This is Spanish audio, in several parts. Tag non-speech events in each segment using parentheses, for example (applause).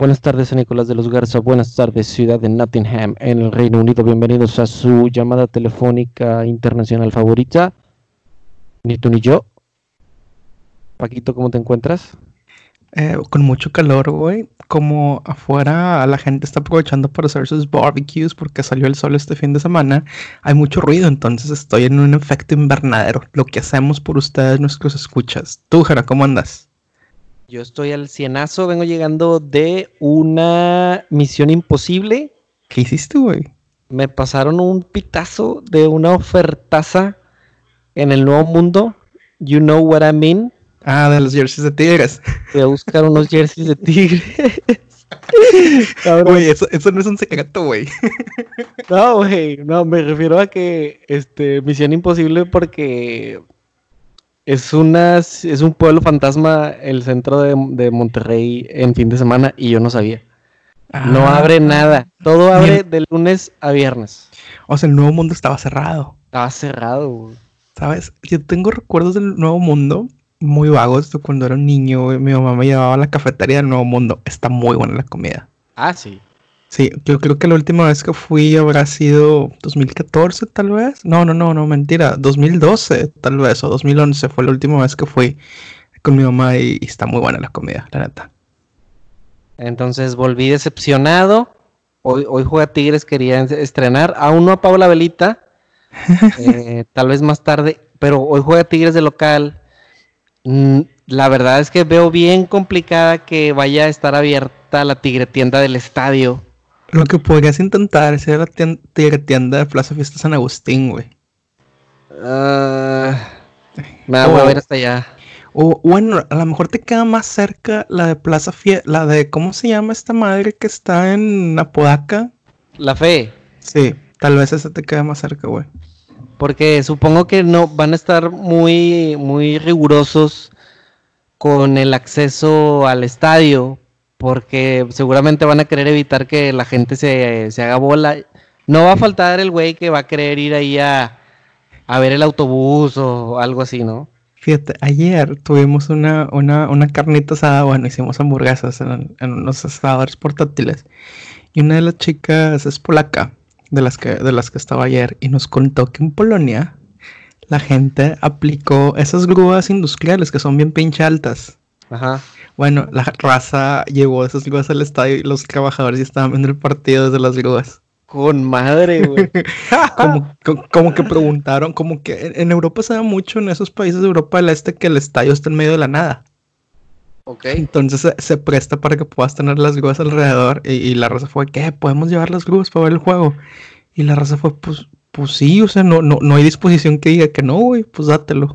Buenas tardes, San Nicolás de los Garza. Buenas tardes, ciudad de Nottingham, en el Reino Unido. Bienvenidos a su llamada telefónica internacional favorita. Ni tú ni yo. Paquito, ¿cómo te encuentras? Eh, con mucho calor, güey. Como afuera la gente está aprovechando para hacer sus barbecues porque salió el sol este fin de semana, hay mucho ruido, entonces estoy en un efecto invernadero. Lo que hacemos por ustedes, nuestros escuchas. Tú, Jara, ¿cómo andas? Yo estoy al cienazo, vengo llegando de una misión imposible. ¿Qué hiciste, güey? Me pasaron un pitazo de una ofertaza en el nuevo mundo. You know what I mean. Ah, de los jerseys de tigres. Voy a buscar unos jerseys de tigres. (laughs) Güey, eso, eso, no es un secreto, güey. No, güey, no, me refiero a que este Misión Imposible porque es una es un pueblo fantasma el centro de, de Monterrey en fin de semana y yo no sabía. no Ah, abre nada. Todo abre de lunes a viernes. O sea, el nuevo mundo estaba cerrado. Estaba cerrado, güey. ¿Sabes? Yo tengo recuerdos del nuevo mundo muy vagos cuando era un niño. Mi mamá me llevaba a la cafetería del nuevo mundo. Está muy buena la comida. Ah, sí. Sí, yo creo que la última vez que fui habrá sido 2014 tal vez. No, no, no, no, mentira. 2012 tal vez o 2011 fue la última vez que fui con mi mamá y, y está muy buena la comida, la neta. Entonces volví decepcionado. Hoy, hoy juega Tigres, quería en- estrenar. Aún no apago la velita. (laughs) Eh, tal vez más tarde. Pero hoy juega Tigres de local. Mm, la verdad es que veo bien complicada que vaya a estar abierta la tigre tienda del estadio. Lo que podrías intentar es ir a la tien- tigre tienda de Plaza Fiesta San Agustín, güey. Ah, me Oh. hueva ir hasta allá. O bueno, a lo mejor te queda más cerca la de Plaza Fiesta, la de, ¿cómo se llama esta madre que está en Apodaca? La fe. Sí, tal vez esa te queda más cerca, güey. Porque supongo que no van a estar muy, muy rigurosos con el acceso al estadio, porque seguramente van a querer evitar que la gente se, se haga bola. No va a faltar el güey que va a querer ir ahí a, a ver el autobús o algo así, ¿no? Fíjate, ayer tuvimos una, una, una carnita asada, bueno, hicimos hamburguesas en, en unos asadores portátiles. Y una de las chicas es polaca, de las que, de las que estaba ayer, y nos contó que en Polonia la gente aplicó esas grúas industriales que son bien pinche altas. Ajá. Bueno, la raza llevó esas grúas al estadio y los trabajadores ya estaban viendo el partido desde las grúas. Con madre, güey. (laughs) Como, co- como que preguntaron, como que en, Europa se da mucho en esos países de Europa del Este que el estadio está en medio de la nada. ok. Entonces se, se presta para que puedas tener las grúas alrededor. Y, y la raza fue, ¿qué? ¿Podemos llevar las grúas para ver el juego? Y la raza fue, pues, pues sí, o sea, no, no, no hay disposición que diga que no, güey, pues dátelo.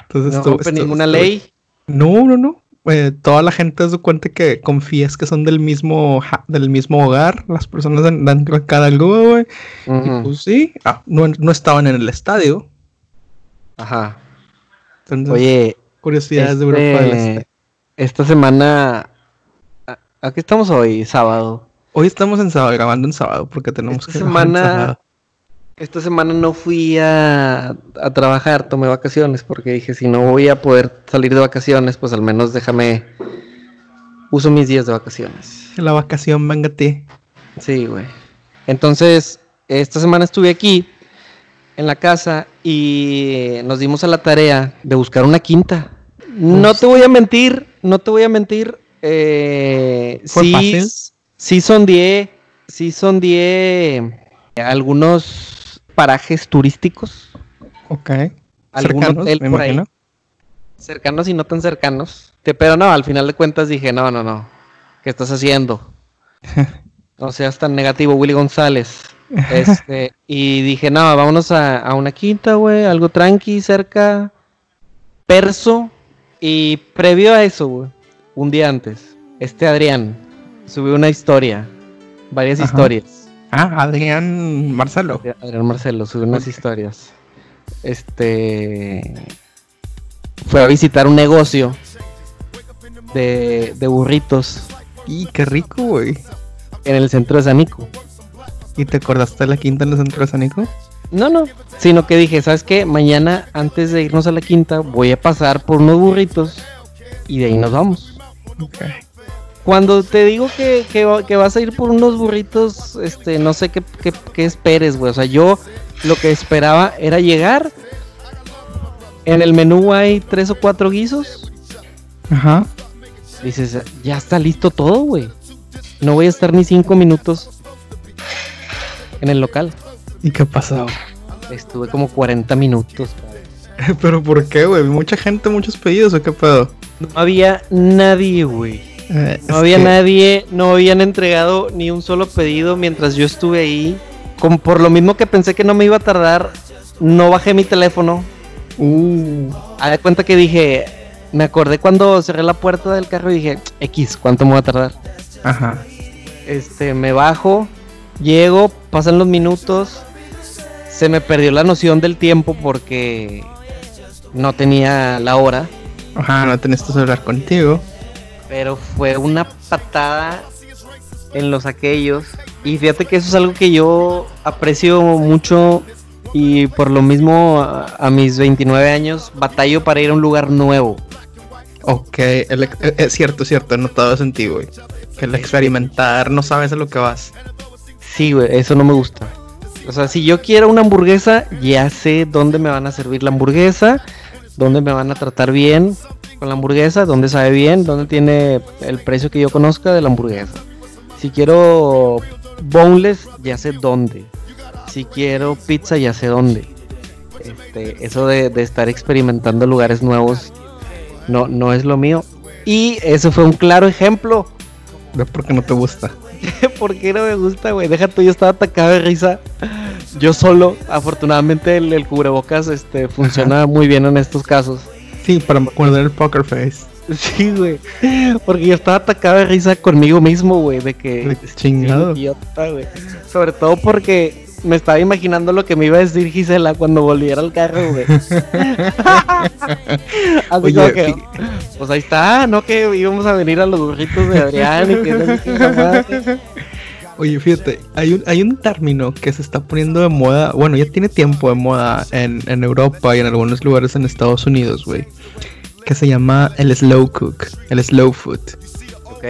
Entonces, No rompe ninguna ley. No, no, no. Eh, toda la gente se cuenta que confías que son del mismo, ja- del mismo hogar, las personas dan, cada grúa, güey. Y pues sí, ah, no, no estaban en el estadio. Ajá. Entonces, Oye, curiosidades de Europa del este, Este. esta semana... ¿a- ¿A qué estamos hoy? Sábado. Hoy estamos en sábado, grabando en sábado, porque tenemos Esta que semana-. Esta semana no fui a, a trabajar, tomé vacaciones porque dije, si no voy a poder salir de vacaciones, pues al menos déjame, uso mis días de vacaciones. La vacación venga a ti. Sí, güey. Entonces, esta semana estuve aquí en la casa y nos dimos a la tarea de buscar una quinta. No te voy a mentir, no te voy a mentir. eh, ¿Fue sí, fácil? sí sondeé, sí sondeé algunos parajes turísticos, Ok. Cercanos, me ahí, cercanos y no tan cercanos. Pero no, al final de cuentas dije, no, no, no, ¿qué estás haciendo? (laughs) No seas tan negativo, Willy González. (laughs) Este, y dije, no, vámonos a, a una quinta, güey, algo tranqui, cerca, perso. Y previo a eso, güey, un día antes, este Adrián subió una historia, varias Ajá. historias. Ah, Adrián Marcelo. Adrián Marcelo subió unas historias. Este fue a visitar un negocio de, de burritos Y qué rico, güey. en el centro de Sanico. ¿Y te acordaste de la quinta en el centro de Sanico? No, no, sino que dije, ¿sabes qué? Mañana, antes de irnos a la quinta, voy a pasar por unos burritos y de ahí nos vamos. Ok. Cuando te digo que, que, vas a ir por unos burritos, este, no sé qué, qué, esperes, güey. O sea, yo lo que esperaba era llegar. En el menú hay tres o cuatro guisos. Ajá. Dices, ya está listo todo, güey. No voy a estar ni cinco minutos en el local. ¿Y qué pasó? Estuve como 40 minutos. (laughs) ¿Pero por qué, güey? ¿Mucha gente, muchos pedidos o qué pedo? No había nadie, güey. Eh, no había nadie, no habían entregado ni un solo pedido mientras yo estuve ahí. Por lo mismo que pensé que no me iba a tardar, no bajé mi teléfono. Uh. A cuenta que dije, me acordé cuando cerré la puerta del carro y dije, X, ¿cuánto me va a tardar? Ajá. Este, me bajo, llego, pasan los minutos, se me perdió la noción del tiempo porque no tenía la hora. Ajá, no tenías tu celular contigo. Pero fue una patada en los aquellos. Y fíjate que eso es algo que yo aprecio mucho y por lo mismo a, mis 29 años batallo para ir a un lugar nuevo. Ok, es cierto, cierto, he notado eso en ti, güey. Que el experimentar no sabes a lo que vas. Sí, güey, eso no me gusta. O sea, si yo quiero una hamburguesa, ya sé dónde me van a servir la hamburguesa, dónde me van a tratar bien, con la hamburguesa, dónde sabe bien, dónde tiene el precio que yo conozca de la hamburguesa. Si quiero boneless, ya sé dónde. Si quiero pizza, ya sé dónde. Este, eso de, estar experimentando lugares nuevos no, no es lo mío. Y eso fue un claro ejemplo. De por qué no te gusta. (laughs) ¿Por qué no me gusta, güey? Deja tú, yo estaba atacado de risa. Yo solo, afortunadamente el, cubrebocas este, funciona muy bien en estos casos. Sí, para guardar el poker face. Sí, güey. Porque yo estaba atacado de risa conmigo mismo, güey, de que... Chingado. güey. Sobre todo porque me estaba imaginando lo que me iba a decir Gisela cuando volviera al carro, güey. (laughs) Así Oye, que, pues ahí está, ¿no? Que íbamos a venir a los burritos de Adrián y que... Oye, fíjate, hay un, hay un término que se está poniendo de moda, bueno, ya tiene tiempo de moda en, Europa y en algunos lugares en Estados Unidos, güey, que se llama el slow cook, el slow food.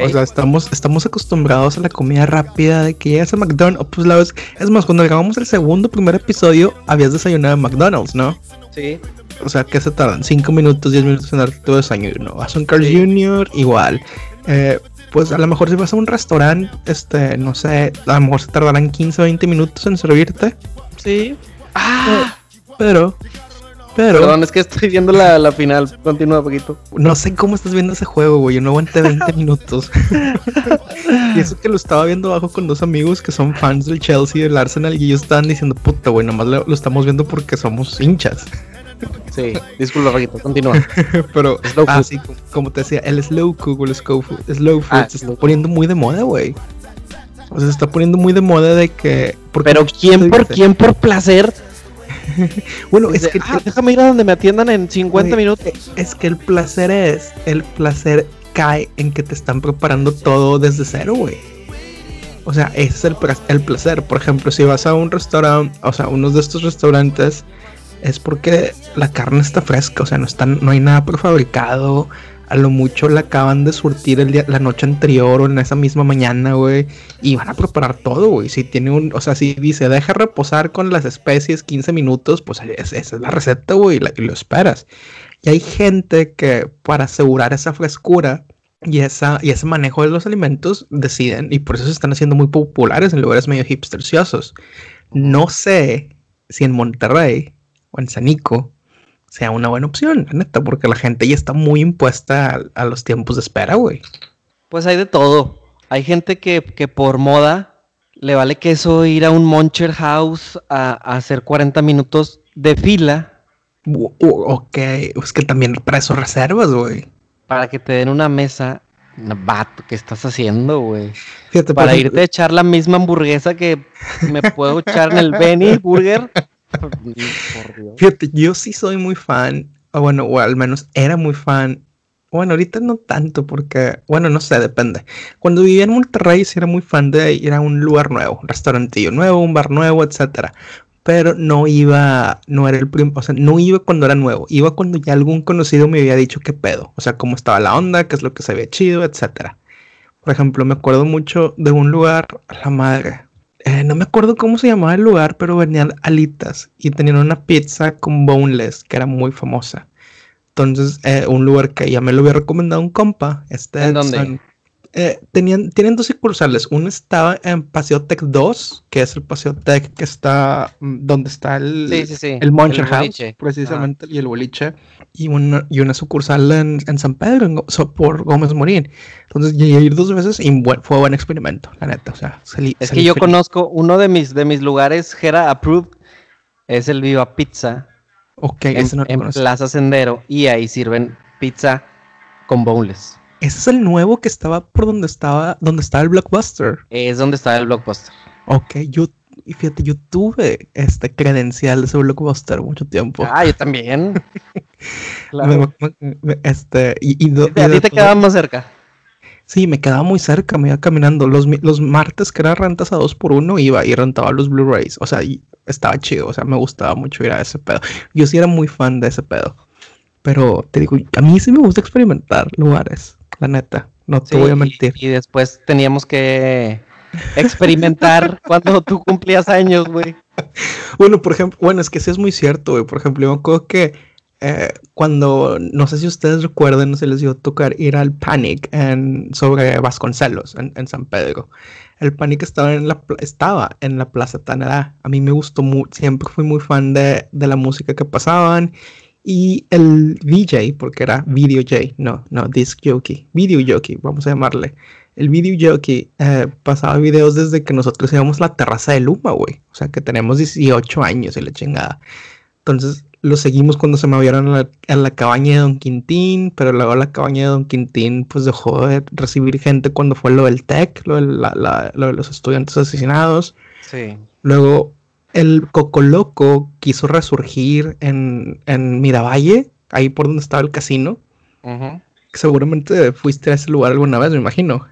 O sea, estamos, estamos acostumbrados a la comida rápida de que llegas a McDonald's. Pues la vez, es más, cuando grabamos el segundo primer episodio, habías desayunado en McDonald's, ¿no? Sí. O sea, ¿qué se tardan? 5 minutos, 10 minutos en darte tu desayuno. Vas a un Carl Jr., igual. Eh, pues a lo mejor si vas a un restaurante, este, no sé, a lo mejor se tardarán 15 o 20 minutos en servirte. Sí. Ah, pero, pero. Perdón, es que estoy viendo la, final. Continúa un poquito. No sé cómo estás viendo ese juego, güey. Yo no aguanté 20 (laughs) minutos. y eso que lo estaba viendo abajo con dos amigos que son fans del Chelsea y del Arsenal. Y ellos estaban diciendo, puta, güey, nomás lo, lo estamos viendo porque somos hinchas. Sí, disculpa, Paquito, continúa. (laughs) Pero, así ah, como te decía, el slow cook o el slow food, slow food ah, se está poniendo muy de moda, güey. O sea, se está poniendo muy de moda de que. Pero ¿quién por quién por placer? (laughs) bueno, es que. Ah, déjame ir a donde me atiendan en 50 minutos. Es que el placer es. El placer cae en que te están preparando todo desde cero, güey. O sea, ese es el, el placer. Por ejemplo, si vas a un restaurante, o sea, uno de estos restaurantes es porque la carne está fresca, o sea, no, están, no hay nada prefabricado. A lo mucho la acaban de surtir el día, la noche anterior o en esa misma mañana, güey. Y van a preparar todo, güey. Si tiene un, o sea, si dice, deja reposar con las especies 15 minutos, pues esa es la receta, güey, y lo esperas. Y hay gente que para asegurar esa frescura y, esa, y ese manejo de los alimentos deciden, y por eso se están haciendo muy populares en lugares medio hipsterciosos. No sé si en Monterrey o en Sanico sea una buena opción, neta, porque la gente ya está muy impuesta a, los tiempos de espera, güey. Pues hay de todo. Hay gente que, por moda le vale que eso ir a un Moncher House a, hacer 40 minutos de fila. ok, es que también para eso reservas, güey. Para que te den una mesa. Vato, ¿qué estás haciendo, güey? Para irte a echar la misma hamburguesa que me puedo echar en el Benny Burger. (laughs) Yo sí soy muy fan, o bueno, o al menos era muy fan. Bueno, ahorita no tanto porque, bueno, no sé, depende. Cuando vivía en Monterrey sí era muy fan de ir a un lugar nuevo, un restaurantillo nuevo, un bar nuevo, etcétera. Pero no iba, no era el primer, o sea, no iba cuando era nuevo, iba cuando ya algún conocido me había dicho qué pedo, o sea, cómo estaba la onda, qué es lo que se había chido, etcétera. Por ejemplo, me acuerdo mucho de un lugar, la madre. Eh, no me acuerdo cómo se llamaba el lugar, pero venían alitas y tenían una pizza con boneless que era muy famosa. Entonces, eh, un lugar que ya me lo había recomendado un compa. Este ¿En dónde? Eh, tenían, tienen dos sucursales. Uno estaba en Paseo Tech 2, que es el Paseo Tech que está mm, donde está el, Sí, sí, sí. el Muncher House, boliche. precisamente, y el boliche, y una, y una sucursal en, en San Pedro, en Go- so- por Gómez Morín. Entonces llegué a ir dos veces y buen- fue buen experimento, la neta. O sea, salí- Es salí que yo feliz. conozco uno de mis, de mis lugares, Jera Approved, es el Viva Pizza Ok, en, ese no lo en. Plaza Sendero y ahí sirven pizza con boneless. Ese es el nuevo que estaba por donde estaba, donde estaba el Blockbuster. Es donde está el blockbuster. Ok, yo, y fíjate, yo tuve este credencial de ese Blockbuster mucho tiempo. Ah, yo también. (laughs) Me- me- me- este, y, y do- A ti te quedaba más cerca. Sí, me quedaba muy cerca, me iba caminando. Los, los martes que eran rentas a dos por uno, iba y rentaba los Blu-rays. O sea, y estaba chido, o sea, me gustaba mucho ir a ese pedo. Yo sí era muy fan de ese pedo. Pero te digo, a mí sí me gusta experimentar lugares, la neta. No te Sí, voy a mentir. Y, después teníamos que experimentar (laughs) cuando tú cumplías años, güey. Bueno, por ejemplo, bueno, es que sí es muy cierto, güey. Por ejemplo, yo me acuerdo que eh, cuando, no sé si ustedes recuerdan, no se les dio tocar ir al Panic en, sobre Vasconcelos, en, en San Pedro. El Panic estaba en la, estaba en la Plaza Tanará. A mí me gustó mucho, siempre fui muy fan de, de la música que pasaban. Y el VJ, porque era Video J, no, no, Disc Jockey, Video Jockey, vamos a llamarle. El Video Jockey eh, pasaba videos desde que nosotros íbamos a la terraza de Luma, güey. O sea, que tenemos 18 años y la chingada. Entonces, lo seguimos cuando se movieron a la, a la cabaña de Don Quintín, pero luego la cabaña de Don Quintín, pues dejó de recibir gente cuando fue lo del TEC, lo de, la- la- lo de los estudiantes asesinados. Sí. Luego, el Cocoloco quiso resurgir en, en Miravalle, ahí por donde estaba el casino. Seguramente fuiste a ese lugar alguna vez, me imagino.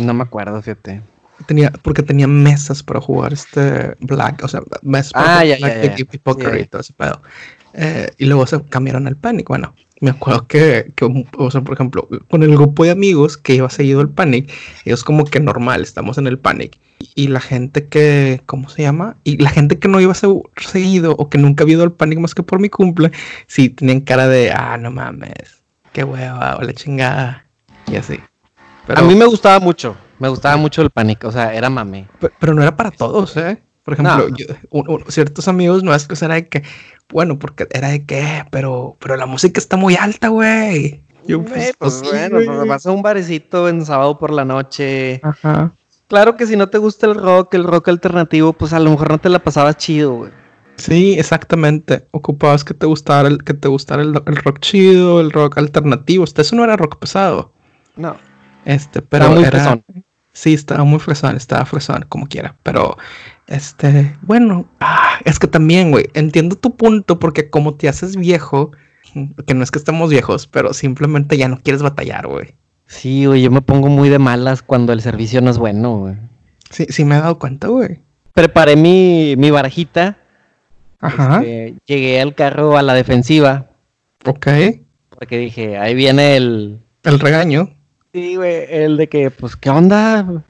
No me acuerdo, fíjate. Tenía, porque tenía mesas para jugar este Black, o sea, mesas para Ah, jugar ya, ya. y poker y todo ese pedo. Eh, y luego se cambiaron al Panic. Bueno, me acuerdo que, que, o sea, por ejemplo, con el grupo de amigos que iba seguido al Panic, ellos como que normal, estamos en el Panic. Y la gente que, ¿cómo se llama? Y la gente que no iba se- seguido o que nunca había ido al Panic más que por mi cumple, sí tenían cara de, ah, no mames, qué hueva, o la chingada. Y así. Pero, A mí me gustaba mucho. Me gustaba mucho el pánico. O sea, era mame. pe- pero no era para todos, ¿eh? Por ejemplo, No. yo- un- un- ciertos amigos no es que era de que, bueno, porque era de que, pero, pero la música está muy alta, güey. Yo, pues, pues sí, bueno, pues vas a un barecito en sábado por la noche. Ajá. Claro que si no te gusta el rock, el rock alternativo, pues a lo mejor no te la pasabas chido, güey. Sí, exactamente. Ocupabas que te gustara el, que te gustara el, el rock chido, el rock alternativo. Este, eso no era rock pesado. No. Este, pero Era muy era- fresón. Sí, estaba muy fresón, estaba fresón, como quiera. Pero, este, bueno, ah, es que también, güey, entiendo tu punto porque como te haces viejo, que no es que estemos viejos, pero simplemente ya no quieres batallar, güey. Sí, güey, yo me pongo muy de malas cuando el servicio no es bueno, güey. Sí, sí me he dado cuenta, güey. Preparé mi, mi barajita. Ajá, este, llegué al carro a la defensiva. ok. Porque dije, ahí viene el. El regaño. Sí, güey, el de que, pues, ¿qué onda?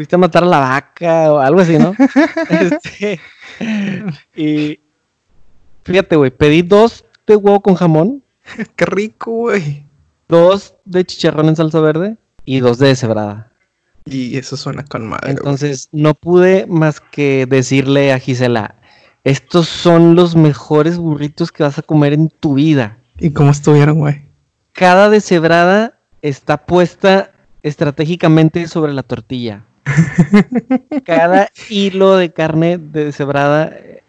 Fuiste a matar a la vaca o algo así, ¿no? (laughs) Este, y fíjate, güey, pedí dos de huevo con jamón, (laughs) Qué rico, güey. dos de chicharrón en salsa verde y dos de deshebrada. Y eso suena con madre. Entonces, no pude más que decirle a Gisela, estos son los mejores burritos que vas a comer en tu vida. ¿Y cómo estuvieron, güey? Cada deshebrada está puesta estratégicamente sobre la tortilla. (laughs) Cada hilo de carne de deshebrada eh,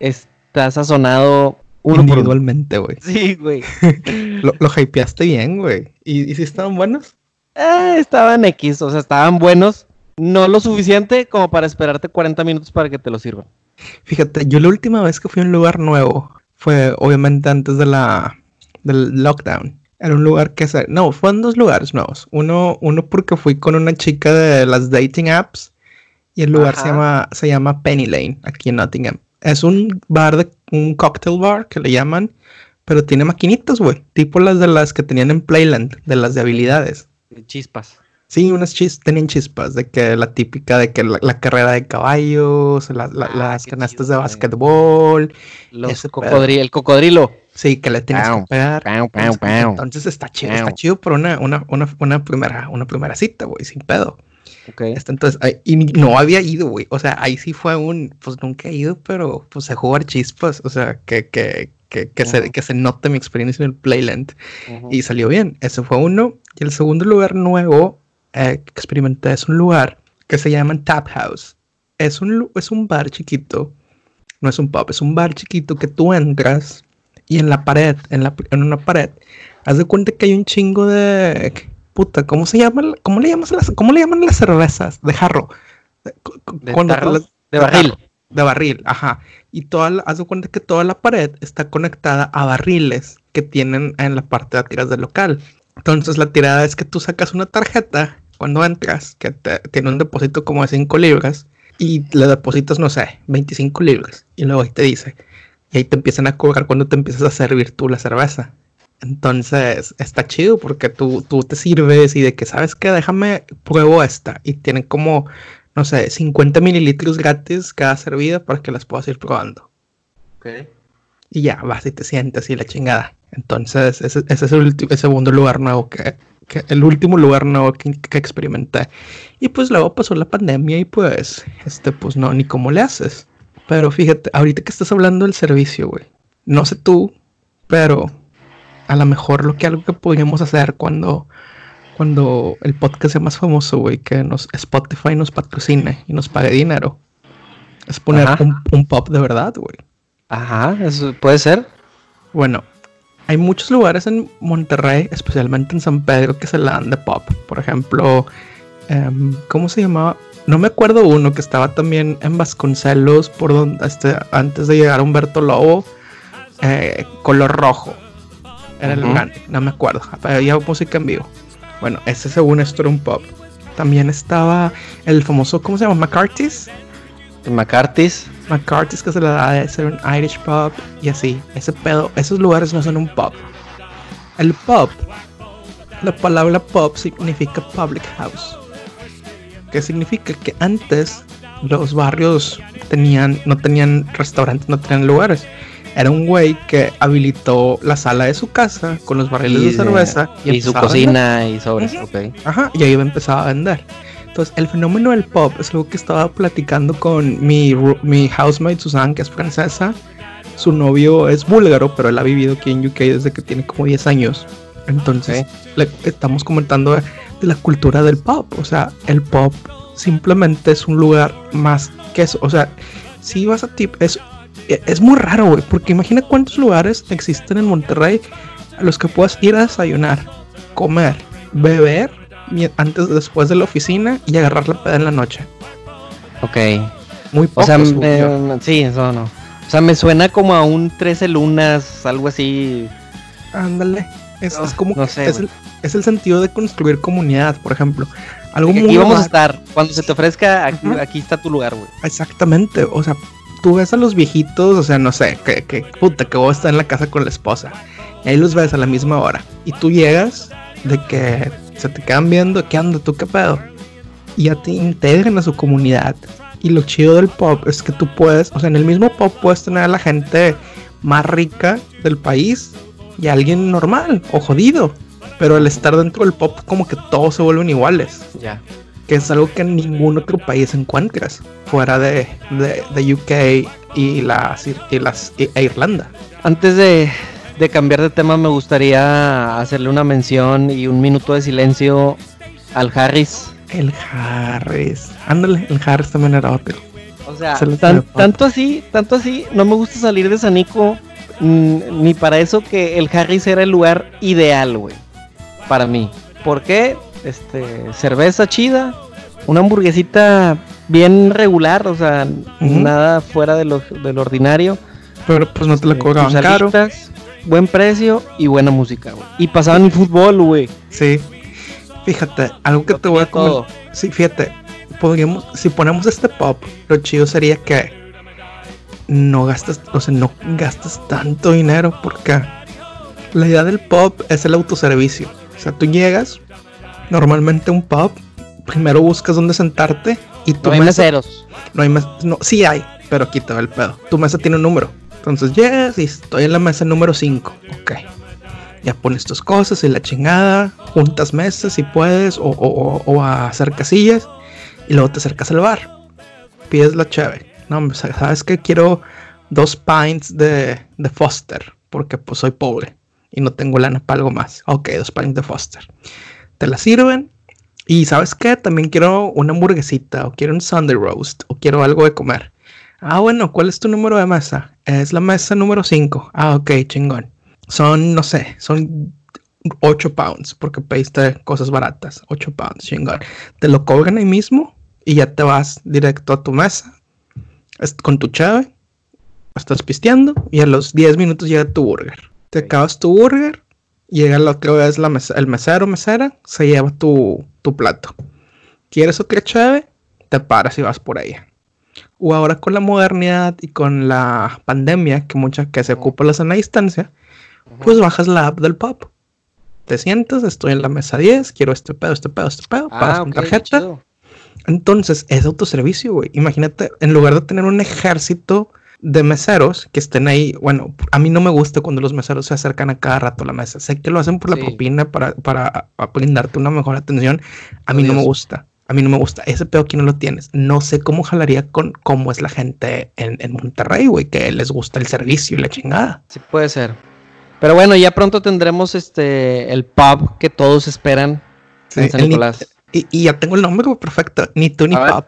está sazonado uno. Individualmente, güey. Sí, güey. (laughs) Lo, lo hypeaste bien, güey. ¿Y, ¿Y si estaban buenos? Ah, estaban X, o sea, estaban buenos. No lo suficiente como para esperarte 40 minutos para que te lo sirvan. Fíjate, yo la última vez que fui a un lugar nuevo fue obviamente antes de la del lockdown. Era un lugar que se... No, fueron dos lugares nuevos. Uno, uno porque fui con una chica de las dating apps y el lugar se llama, se llama Penny Lane, aquí en Nottingham. Es un bar, de, un cocktail bar que le llaman, pero tiene maquinitas, güey. Tipo las de las que tenían en Playland, de las de habilidades. Chispas. Sí, unas chispas, tenían chispas de que la típica de que la, carrera de caballos, la, ah, las canastas de básquetbol, los el cocodrilo. Sí, que le tienes que pegar. entonces, está chido, está chido por una, una, una, una primera, una primera cita, güey, sin pedo. Okay. Este, entonces, y no había ido, güey. O sea, ahí sí fue un, pues nunca he ido, pero pues se jugar chispas. O sea, que, que, que, que, se, que se note mi experiencia en el Playland. Y salió bien. Ese fue uno. Y el segundo lugar nuevo eh, que experimenté es un lugar que se llama Tap House. Es un, es un bar chiquito. No es un pub, es un bar chiquito que tú entras y en la pared, en, la, en una pared, haz de cuenta que hay un chingo de puta, ¿cómo se llama? ¿Cómo le llamas las, cómo le llaman las cervezas? De jarro. De, de barril. De barril, ajá. Y toda haz de cuenta que toda la pared está conectada a barriles que tienen en la parte de atrás del local. Entonces la tirada es que tú sacas una tarjeta cuando entras, que tiene un depósito como de 5 libras, y le depositas, no sé, 25 libras. Y luego ahí te dice, y ahí te empiezan a cobrar cuando te empiezas a servir tú la cerveza. Entonces está chido porque tú, tú te sirves y de que sabes que déjame pruebo esta y tienen como, no sé, 50 mililitros gratis cada servida para que las puedas ir probando. Ok. Y ya vas y te sientes y la chingada. Entonces ese, es el, segundo lugar nuevo que, que, el último lugar nuevo que, que, experimenté. Y pues luego pasó la pandemia y pues, este, pues no, ni cómo le haces. Pero fíjate, ahorita que estás hablando del servicio, güey. No sé tú, pero a lo mejor lo que algo que podríamos hacer cuando, cuando el podcast sea más famoso, güey, que nos Spotify nos patrocine y nos pague dinero, es poner un, pop de verdad, güey. Ajá, eso puede ser. Bueno, hay muchos lugares en Monterrey, especialmente en San Pedro, que se la dan de pop. Por ejemplo, em, ¿cómo se llamaba? No me acuerdo uno que estaba también en Vasconcelos, por donde este, antes de llegar a Humberto Lobo, eh, color rojo. Era el grande, no me acuerdo. Había música en vivo. Bueno, ese según esto era un pop. También estaba el famoso, ¿cómo se llama? McCarthy's. McCarthy's. McCarthy's que se le da de ser un Irish pop y así. Ese pedo, esos lugares no son un pop. El pop, la palabra pop significa public house. Que significa que antes los barrios tenían, no tenían restaurantes, no tenían lugares era un güey que habilitó la sala de su casa con los barriles de cerveza. Y, su cocina y sobre eso, Ajá, y ahí empezaba a vender. Entonces, el fenómeno del pop es algo que estaba platicando con mi, mi housemate Susan, que es francesa. Su novio es búlgaro, pero él ha vivido aquí en UK desde que tiene como 10 años. Entonces, le estamos comentando de, la cultura del pop. O sea, el pop simplemente es un lugar más que eso. O sea, si vas a tip, es es muy raro, güey, porque imagina cuántos lugares existen en Monterrey a los que puedas ir a desayunar, comer, beber antes después de la oficina y agarrar la peda en la noche. Ok. Muy poco. O sea, sí, eso no. O sea, me suena como a un 13 lunas, algo así. Ándale. Es, como no sé, es, el, es, el, sentido de construir comunidad, por ejemplo. Algo aquí vamos a estar. Cuando se te ofrezca, aquí, aquí está tu lugar, güey. Exactamente. O sea, tú ves a los viejitos, o sea, no sé, que, que puta, que vos estás en la casa con la esposa. Y ahí los ves a la misma hora. Y tú llegas de que se te quedan viendo, ¿qué anda tú, qué pedo? Y ya te integran a su comunidad. Y lo chido del pop es que tú puedes, o sea, en el mismo pop puedes tener a la gente más rica del país y a alguien normal o jodido. Pero al estar dentro del pop, como que todos se vuelven iguales. Ya que es algo que en ningún otro país encuentras fuera de, de, UK y, las, y las e Irlanda. Antes de, de, cambiar de tema, me gustaría hacerle una mención y un minuto de silencio al Harris. El Harris. Ándale, el Harris también era otro. O sea, tanto así, tanto así, no me gusta salir de Sanico mm, ni para eso que el Harris era el lugar ideal, güey. Para mí. ¿Por qué? este, cerveza chida, una hamburguesita bien regular, o sea, nada fuera de lo, del ordinario. Pero pues no te la este, cobraban caro. Buen precio y buena música, güey. Y pasaban el fútbol, güey. Sí. Fíjate, algo que te voy a comentar. Sí, fíjate, podríamos, si ponemos este pop, lo chido sería que no gastas, o sea, no gastas tanto dinero porque la idea del pop es el autoservicio. O sea, tú llegas, Normalmente un pub, primero buscas dónde sentarte y tu No hay mesa- meseros. No hay mesa, no, sí hay, pero aquí te va el pedo. Tu mesa tiene un número. Entonces llegas y estoy en la mesa número 5. Ok. Ya pones tus cosas y la chingada. Juntas mesas si puedes. O, o- o- o a hacer casillas. Y luego te acercas al bar. Pides la chave. No, sabes que quiero dos pints de, de Foster. Porque pues soy pobre. Y no tengo lana para algo más. Ok, dos pints de Foster. Te la sirven. Y sabes qué, también quiero una hamburguesita, o quiero un Sunday roast, o quiero algo de comer. Ah, bueno, ¿cuál es tu número de mesa? Es la mesa número 5. Ah, ok, chingón. Son, no sé, son 8 pounds, porque pediste cosas baratas. 8 pounds, chingón. Te lo cobran ahí mismo y ya te vas directo a tu mesa es- con tu chave. Estás pisteando y a los 10 minutos llega tu burger. Te acabas tu burger llega lo que es la mesa- el mesero o mesera, se lleva tu, tu plato. ¿Quieres otra chave? Te paras y vas por ella. O ahora con la modernidad y con la pandemia, que mucha que se ocupa la sana distancia, pues bajas la app del pub. Te sientas, estoy en la mesa 10, quiero este pedo, este pedo, este pedo, pagas Ah, con tarjeta. chido. Entonces es autoservicio, güey. Imagínate, en lugar de tener un ejército de meseros que estén ahí, bueno, a mí no me gusta cuando los meseros se acercan a cada rato a la mesa. Sé que lo hacen por la propina para, para brindarte una mejor atención. A mí no me gusta. A mí no me gusta. Ese pedo aquí no lo tienes. No sé cómo jalaría con cómo es la gente en, en Monterrey, güey, que les gusta el servicio y la chingada. Sí puede ser. Pero bueno, ya pronto tendremos este el pub que todos esperan Sí, en San Nicolás. Y, y ya tengo el nombre, perfecto. Ni tú ni A ver. pop.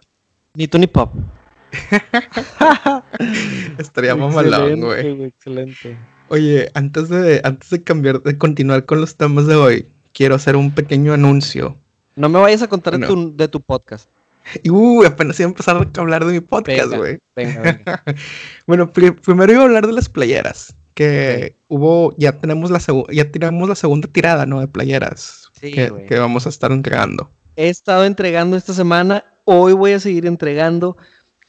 Ni tú ni pop. (laughs) Estaría mamalón, güey. Excelente, Excelente. Oye, antes de, antes de cambiar, de continuar con los temas de hoy, quiero hacer un pequeño anuncio. No me vayas a contar de, No. tu, de tu podcast. Uy, apenas iba a empezar a hablar de mi podcast, güey. venga, (laughs) venga. Bueno, pri- primero iba a hablar de las playeras. Que hubo, ya tenemos la segu- ya tiramos la segunda tirada, ¿no? De playeras Sí, que vamos a estar entregando. He estado entregando esta semana. Hoy voy a seguir entregando.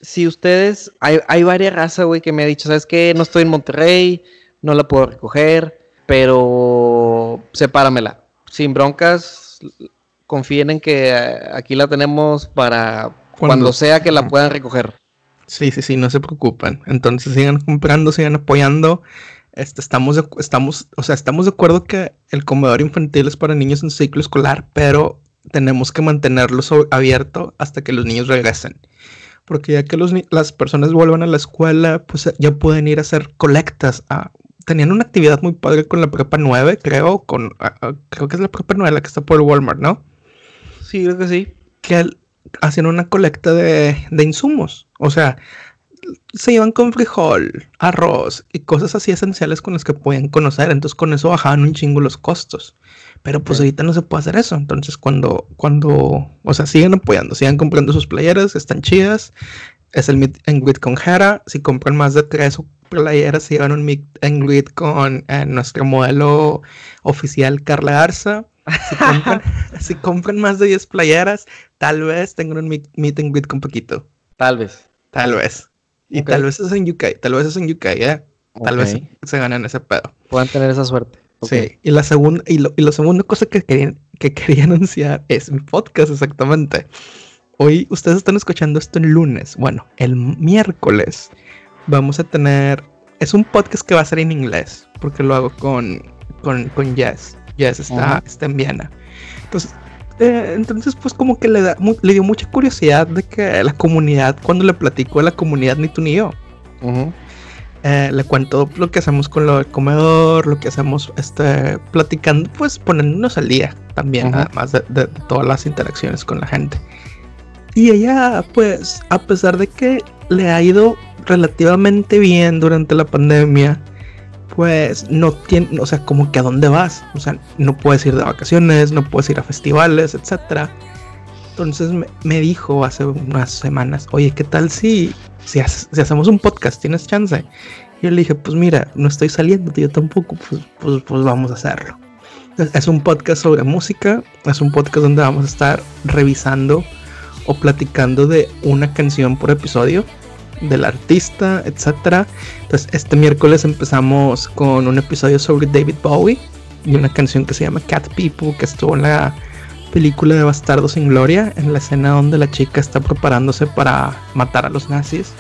Si ustedes, hay, hay varias razas, güey, que me ha dicho, ¿sabes qué? No estoy en Monterrey, no la puedo recoger, pero sepáramela. Sin broncas, confíen en que eh, aquí la tenemos para cuando, Cuando- sea que la puedan recoger. Sí, sí, sí, no se preocupen. Entonces sigan comprando, sigan apoyando. Este, estamos, de, estamos, o sea, estamos de acuerdo que el comedor infantil es para niños en ciclo escolar, pero tenemos que mantenerlo abierto hasta que los niños regresen. Porque ya que los, las personas vuelvan a la escuela, pues ya pueden ir a hacer colectas. a- tenían una actividad muy padre con la prepa 9, creo, con, a- a- creo que es la prepa 9 la que está por el Walmart, ¿no? Sí, creo que sí. que hacían una colecta de, de insumos. O sea, se iban con frijol, arroz y cosas así esenciales con las que podían conocer. Entonces con eso bajaban un chingo los costos. Pero pues ahorita no se puede hacer eso. Entonces cuando, cuando, o sea, siguen apoyando, sigan comprando sus playeras, están chidas. Es el meet and greet con Jera. Si compran más de tres playeras, se llevan un meet and greet con eh, nuestro modelo oficial Carla Garza. Si compran, (laughs) si compran más de 10 playeras, tal vez tengan un meet, meet and greet con Paquito. Tal vez. Tal vez. Y tal vez es en UK. Tal vez es en UK, ¿eh? Tal vez Ok. se ganan ese pedo. Puedan tener esa suerte. Ok. Sí. Y la segunda, y, lo- y la segunda cosa que quería, que quería (laughs) anunciar es mi podcast, exactamente. Hoy ustedes están escuchando esto el lunes. Bueno, el miércoles vamos a tener. Es un podcast que va a ser en inglés. Porque lo hago con, con, con Jess. Jess está, Ajá. está en Viena. Entonces, eh, entonces, pues como que le, da, mu- le dio mucha curiosidad de que la comunidad, cuando le platico a la comunidad, ni tú ni yo. Ujú. Eh, le cuento lo que hacemos con lo del comedor, lo que hacemos este, platicando, pues poniéndonos al día también, además de, de- de todas las interacciones con la gente. Y ella, pues, a pesar de que le ha ido relativamente bien durante la pandemia, pues no tiene, o sea, como que a dónde vas, o sea, no puedes ir de vacaciones, no puedes ir a festivales, etcétera. Entonces me, me dijo hace unas semanas, oye, ¿qué tal si, si, hace- si hacemos un podcast? ¿Tienes chance? Y yo le dije, pues mira, no estoy saliendo, yo tampoco, pues, pues, pues vamos a hacerlo. Es un podcast sobre música, es un podcast donde vamos a estar revisando o platicando de una canción por episodio, del artista, etcétera. Entonces, este miércoles empezamos con un episodio sobre David Bowie y una canción que se llama Cat People, que estuvo en la película de Bastardo sin Gloria, en la escena donde la chica está preparándose para matar a los nazis.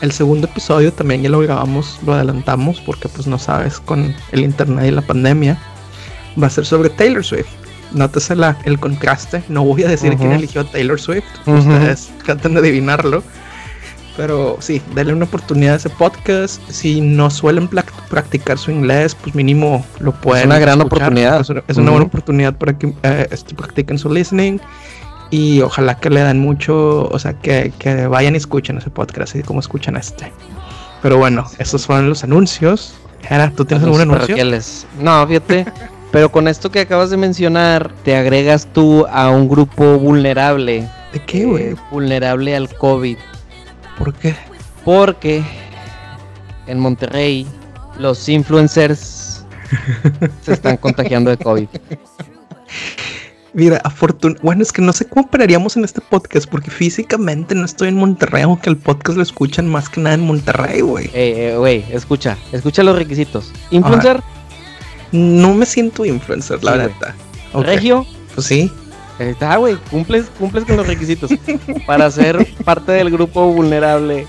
El segundo episodio también ya lo grabamos, lo adelantamos porque pues no sabes con el internet y la pandemia. Va a ser sobre Taylor Swift. Nótese la, el contraste. No voy a decir quién eligió a Taylor Swift. Ustedes traten de adivinarlo. Pero sí, denle una oportunidad a ese podcast. Si no suelen practicar su inglés, pues mínimo lo pueden. Es una gran oportunidad. Es una, buena oportunidad para que eh, este, practiquen su listening. Y ojalá que le dan mucho, o sea, que, que vayan y escuchen ese podcast, así como escuchan este. Pero bueno, esos fueron los anuncios. Era, ¿tú tienes algún anuncio? No, fíjate. (laughs) pero con esto que acabas de mencionar, te agregas tú a un grupo vulnerable. ¿De qué, güey? Eh, vulnerable al COVID. ¿Por qué? Porque en Monterrey los influencers (laughs) se están contagiando de COVID. Mira, afortunadamente, bueno, es que no sé cómo operaríamos en este podcast porque físicamente no estoy en Monterrey, aunque el podcast lo escuchan más que nada en Monterrey, güey. Eh, eh, güey, escucha, escucha los requisitos. Influencer. No me siento influencer, la verdad. Regio. Pues sí. Está, güey, cumples, cumples con los requisitos para ser parte del grupo vulnerable.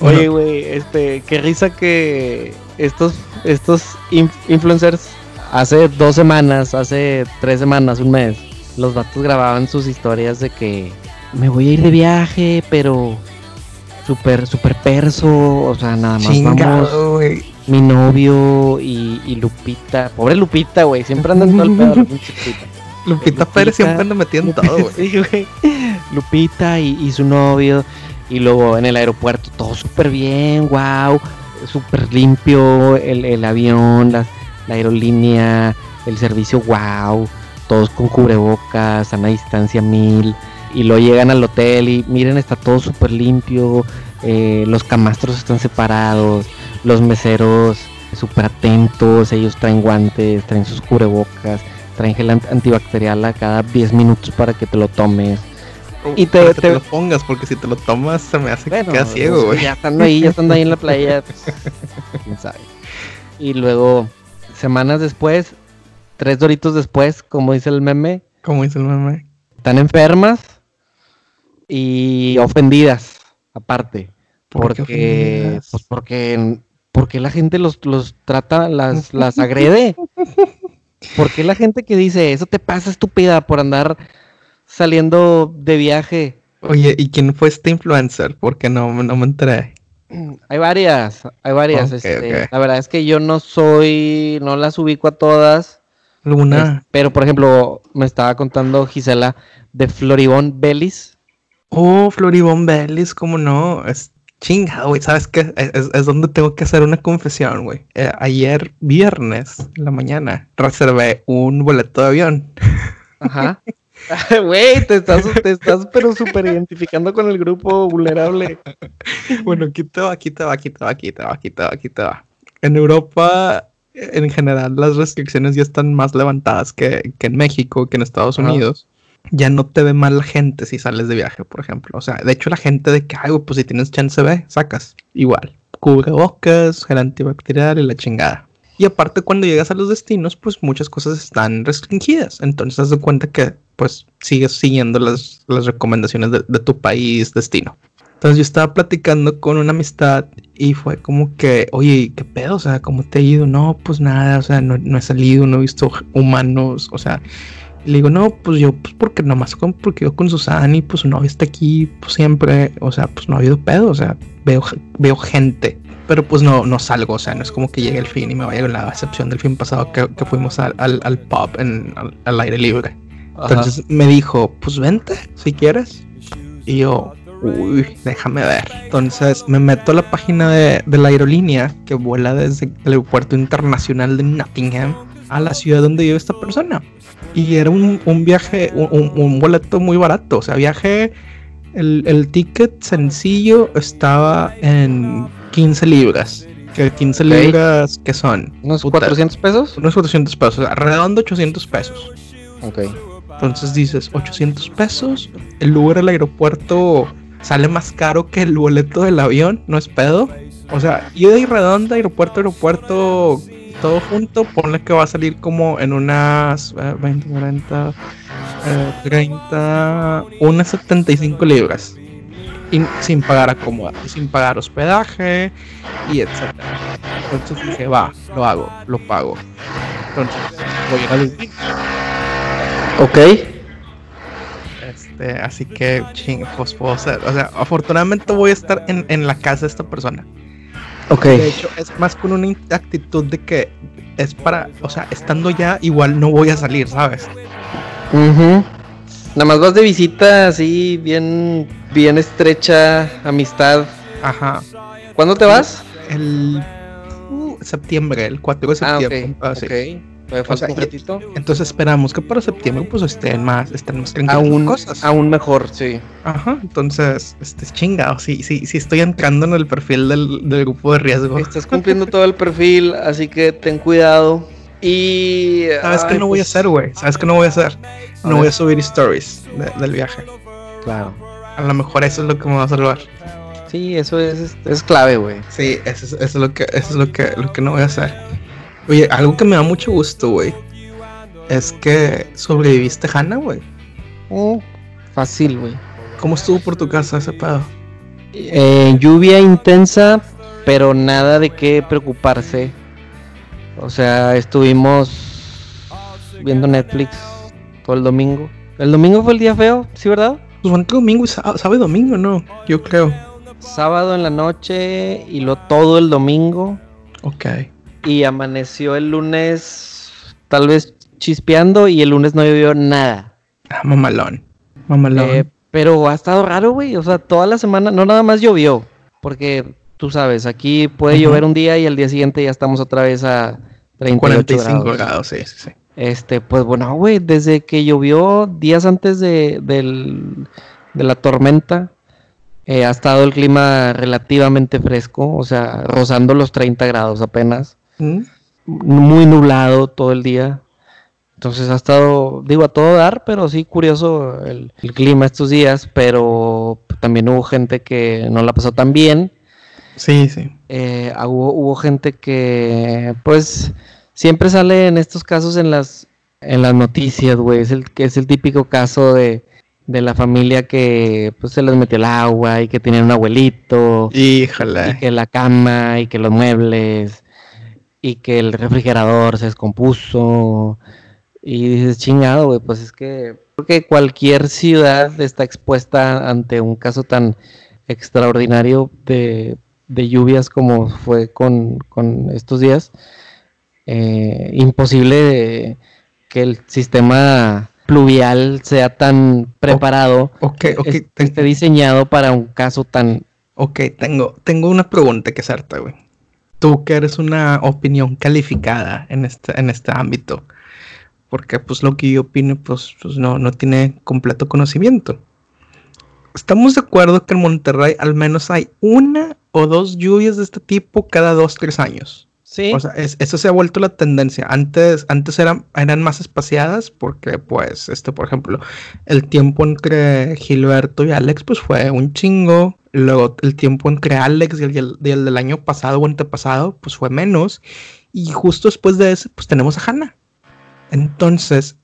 Oye, güey, este, qué risa que estos, estos influencers hace dos semanas, hace tres semanas, un mes, los vatos grababan sus historias de que me voy a ir de viaje, pero súper, súper perso, o sea, nada más vamos. Mi novio y, Lupita, pobre Lupita, güey, siempre andan todo el pedo, Lupita, Pérez siempre anda metiendo todo, güey. sí, güey. Lupita y, su novio. Y luego en el aeropuerto todo súper bien, wow. Súper limpio el, avión, la, aerolínea, el servicio, wow. Todos con cubrebocas, a una distancia mil. Y luego llegan al hotel y miren, está todo súper limpio. Eh, los camastros están separados. Los meseros súper atentos. Ellos traen guantes, traen sus cubrebocas traen gel antibacterial a cada 10 minutos para que te lo tomes. y te, te... lo pongas, porque si te lo tomas se me hace que quedas ciego, güey. Ya estando ahí, ya estando ahí en la playa, (laughs) pues, quién sabe. Y luego, semanas después, tres doritos después, como dice el meme. Como dice el meme. Están enfermas y ofendidas, aparte. porque, pues porque, porque la gente los, los trata, las, las (laughs) agrede. ¿Por qué la gente que dice eso te pasa estúpida por andar saliendo de viaje? Oye, ¿y quién fue este influencer? Porque no, no me enteré. (clears throat) Hay varias, hay varias. Este, la verdad es que yo no soy, no las ubico a todas. ¿Alguna? pero, por ejemplo, me estaba contando Gisela de Floribón Bellis. Oh, Floribón Bellis, ¿cómo no? Es, Chinga, güey, ¿sabes qué? Es, donde tengo que hacer una confesión, güey. Eh, ayer, viernes, en la mañana, reservé un boleto de avión. Ajá. (laughs) Güey, te estás, te estás pero súper identificando con el grupo vulnerable. bueno, aquí te va, aquí te va, aquí te va, aquí te va, aquí te va, aquí te va. En Europa, en general, las restricciones ya están más levantadas que, en México, que en Estados Unidos ya no te ve mal la gente si sales de viaje, por ejemplo. O sea, de hecho la gente de que, ay, pues si tienes chance ve, sacas. Igual. Cubre bocas, gel antibacterial y la chingada. Y aparte cuando llegas a los destinos, pues muchas cosas están restringidas. Entonces haz de cuenta que pues sigues siguiendo las, las recomendaciones de, tu país destino. Entonces yo estaba platicando con una amistad y fue como que, oye, ¿qué pedo? O sea, ¿cómo te ha ido? No, pues nada, o sea, no, no he salido, no he visto humanos, o sea, le digo, no, pues yo, pues porque nomás con, porque yo con Susana y pues su novia está aquí, pues siempre, o sea, pues no ha habido pedo, o sea, veo, veo gente, pero pues no, no salgo, o sea, no es como que llegue el fin y me vaya con la excepción del fin pasado que, fuimos al, al, pub en, al, aire libre. Entonces me dijo, pues vente, si quieres. Y yo, uy, déjame ver. Entonces me meto a la página de, de la aerolínea que vuela desde el aeropuerto internacional de Nottingham a la ciudad donde vive esta persona. Y era un, viaje, un, boleto muy barato. O sea, viaje, el, ticket sencillo estaba en 15 libras. Que 15 libras, ¿qué son? ¿Unos 400 pesos? Unos 400 pesos, redondo 800 pesos. Ok. Entonces dices, 800 pesos, el lugar al aeropuerto sale más caro que el boleto del avión, no es pedo. O sea, ida y redonda, aeropuerto, aeropuerto, todo junto, ponle que va a salir como en unas 20, 40, eh, 30, unas 75 libras. Y sin pagar acomodo, sin pagar hospedaje y etcétera. Entonces dije, va, lo hago, lo pago. Entonces voy a ir a. Ok. Este, así que, ching, pues puedo ser. O sea, afortunadamente voy a estar en, en la casa de esta persona. Ok. De hecho, es más con una actitud de que es para, o sea, estando ya, igual no voy a salir, ¿sabes? Ujú. Nada más vas de visita así, bien, bien estrecha amistad. Ajá. ¿Cuándo te vas? El uh, septiembre, el 4 de Ah, septiembre. ok. ah, sí. ok. Sea. Entonces esperamos que para septiembre pues estén más, estén más Aún, cosas. aún mejor, sí. Ajá, entonces, este es chingado, sí, sí, sí estoy entrando en el perfil del, del grupo de riesgo. Estás cumpliendo todo el perfil, así que ten cuidado. Y. ¿Sabes qué ay, no voy a pues, hacer, güey? ¿Sabes qué no voy a hacer? A No voy a subir stories de- del viaje. Claro. A lo mejor eso es lo que me va a salvar. Sí, eso es, es clave, güey. Sí, eso es, eso es lo que eso es lo que lo que no voy a hacer. Oye, algo que me da mucho gusto, güey, es que sobreviviste Hanna, güey. Mm, fácil, güey. ¿Cómo estuvo por tu casa ese pedo? Eh, lluvia intensa, pero nada de qué preocuparse. O sea, estuvimos viendo Netflix todo el domingo. ¿El domingo fue el día feo? ¿Sí, verdad? Pues entre domingo y sábado, sábado y domingo, ¿no? Yo creo. Sábado en la noche y lo todo el domingo. Ok. Y amaneció el lunes, tal vez chispeando, y el lunes no llovió nada. Ah, mamalón. Mamalón. Eh, pero ha estado raro, güey. O sea, toda la semana, no nada más llovió. Porque tú sabes, aquí puede llover un día y al día siguiente ya estamos otra vez a 38 45 grados. grados. sí, sí, sí. Este, pues bueno, güey, desde que llovió días antes de, del- de la tormenta, eh, ha estado el clima relativamente fresco, o sea, rozando los 30 grados apenas. ¿Mm? Muy nublado todo el día. Entonces ha estado, digo, a todo dar, pero sí curioso el, el clima estos días, pero también hubo gente que no la pasó tan bien. Sí, sí. Eh, hubo, hubo gente que, pues, siempre sale en estos casos en las, en las noticias, güey. Es el, que es el típico caso de, de la familia que, pues, se les metió el agua y que tienen un abuelito y Híjole. que la cama y que los muebles y que el refrigerador se descompuso. Y dices, chingado, güey, pues es que creo que cualquier ciudad está expuesta ante un caso tan extraordinario de, de lluvias como fue con, con estos días. Eh, imposible de- que el sistema pluvial sea tan preparado, Ok, ok. es- te- esté diseñado para un caso tan Ok, tengo, tengo una pregunta que hacerte, güey. Tú que eres una opinión calificada en este, en este ámbito. Porque pues lo que yo opino, pues, pues no, no tiene completo conocimiento. Estamos de acuerdo que en Monterrey al menos hay una o dos lluvias de este tipo cada dos, tres años. Sí. O sea, es- eso se ha vuelto la tendencia. Antes, antes eran, eran más espaciadas porque, pues, este, por ejemplo, el tiempo entre Gilberto y Alex, pues fue un chingo. Luego, el tiempo entre Alex y el, y del año pasado o antepasado, pues fue menos. Y justo después de ese, pues tenemos a Hannah. Entonces,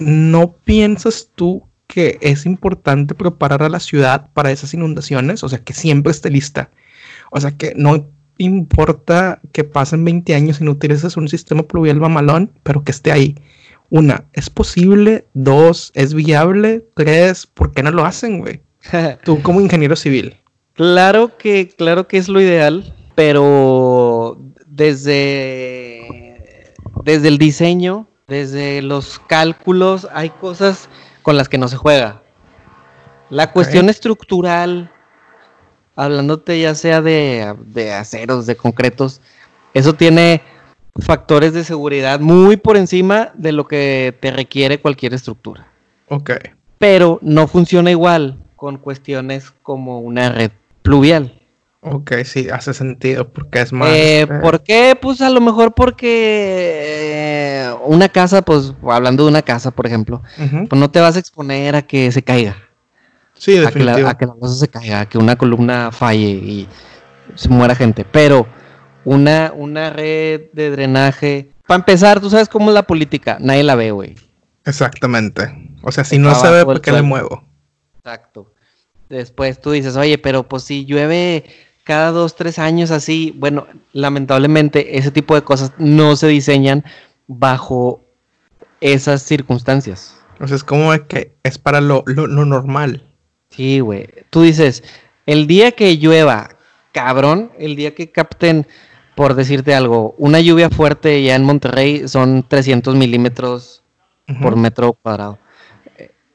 ¿no piensas tú que es importante preparar a la ciudad para esas inundaciones? O sea, que siempre esté lista. O sea, que no importa que pasen 20 años y no utilices un sistema pluvial mamalón, pero que esté ahí. Una, ¿es posible? Dos, ¿es viable? Tres, ¿por qué no lo hacen, güey? (laughs) Tú como ingeniero civil. Claro que, claro que es lo ideal, pero desde, desde el diseño, desde los cálculos, hay cosas con las que no se juega. La cuestión estructural, hablándote ya sea de, de aceros, de concretos, eso tiene factores de seguridad muy por encima de lo que te requiere cualquier estructura. Ok. Pero no funciona igual con cuestiones como una red pluvial. Ok, sí, hace sentido porque es más... Eh, eh, ¿Por qué? Pues a lo mejor porque eh, una casa, pues hablando de una casa, por ejemplo, pues no te vas a exponer a que se caiga, Sí, a que, la, a que la cosa se caiga, a que una columna falle y se muera gente. Pero una, una red de drenaje, para empezar, tú sabes cómo es la política, nadie la ve, güey. Exactamente. O sea, si no se ve, ¿por qué le muevo? Exacto. Después tú dices, oye, pero pues si llueve cada dos, tres años así, bueno, lamentablemente ese tipo de cosas no se diseñan bajo esas circunstancias. O sea, es como que es para lo, lo, lo normal. Sí, güey. Tú dices, el día que llueva, cabrón, el día que capten, por decirte algo, una lluvia fuerte ya en Monterrey son 300 milímetros por metro cuadrado.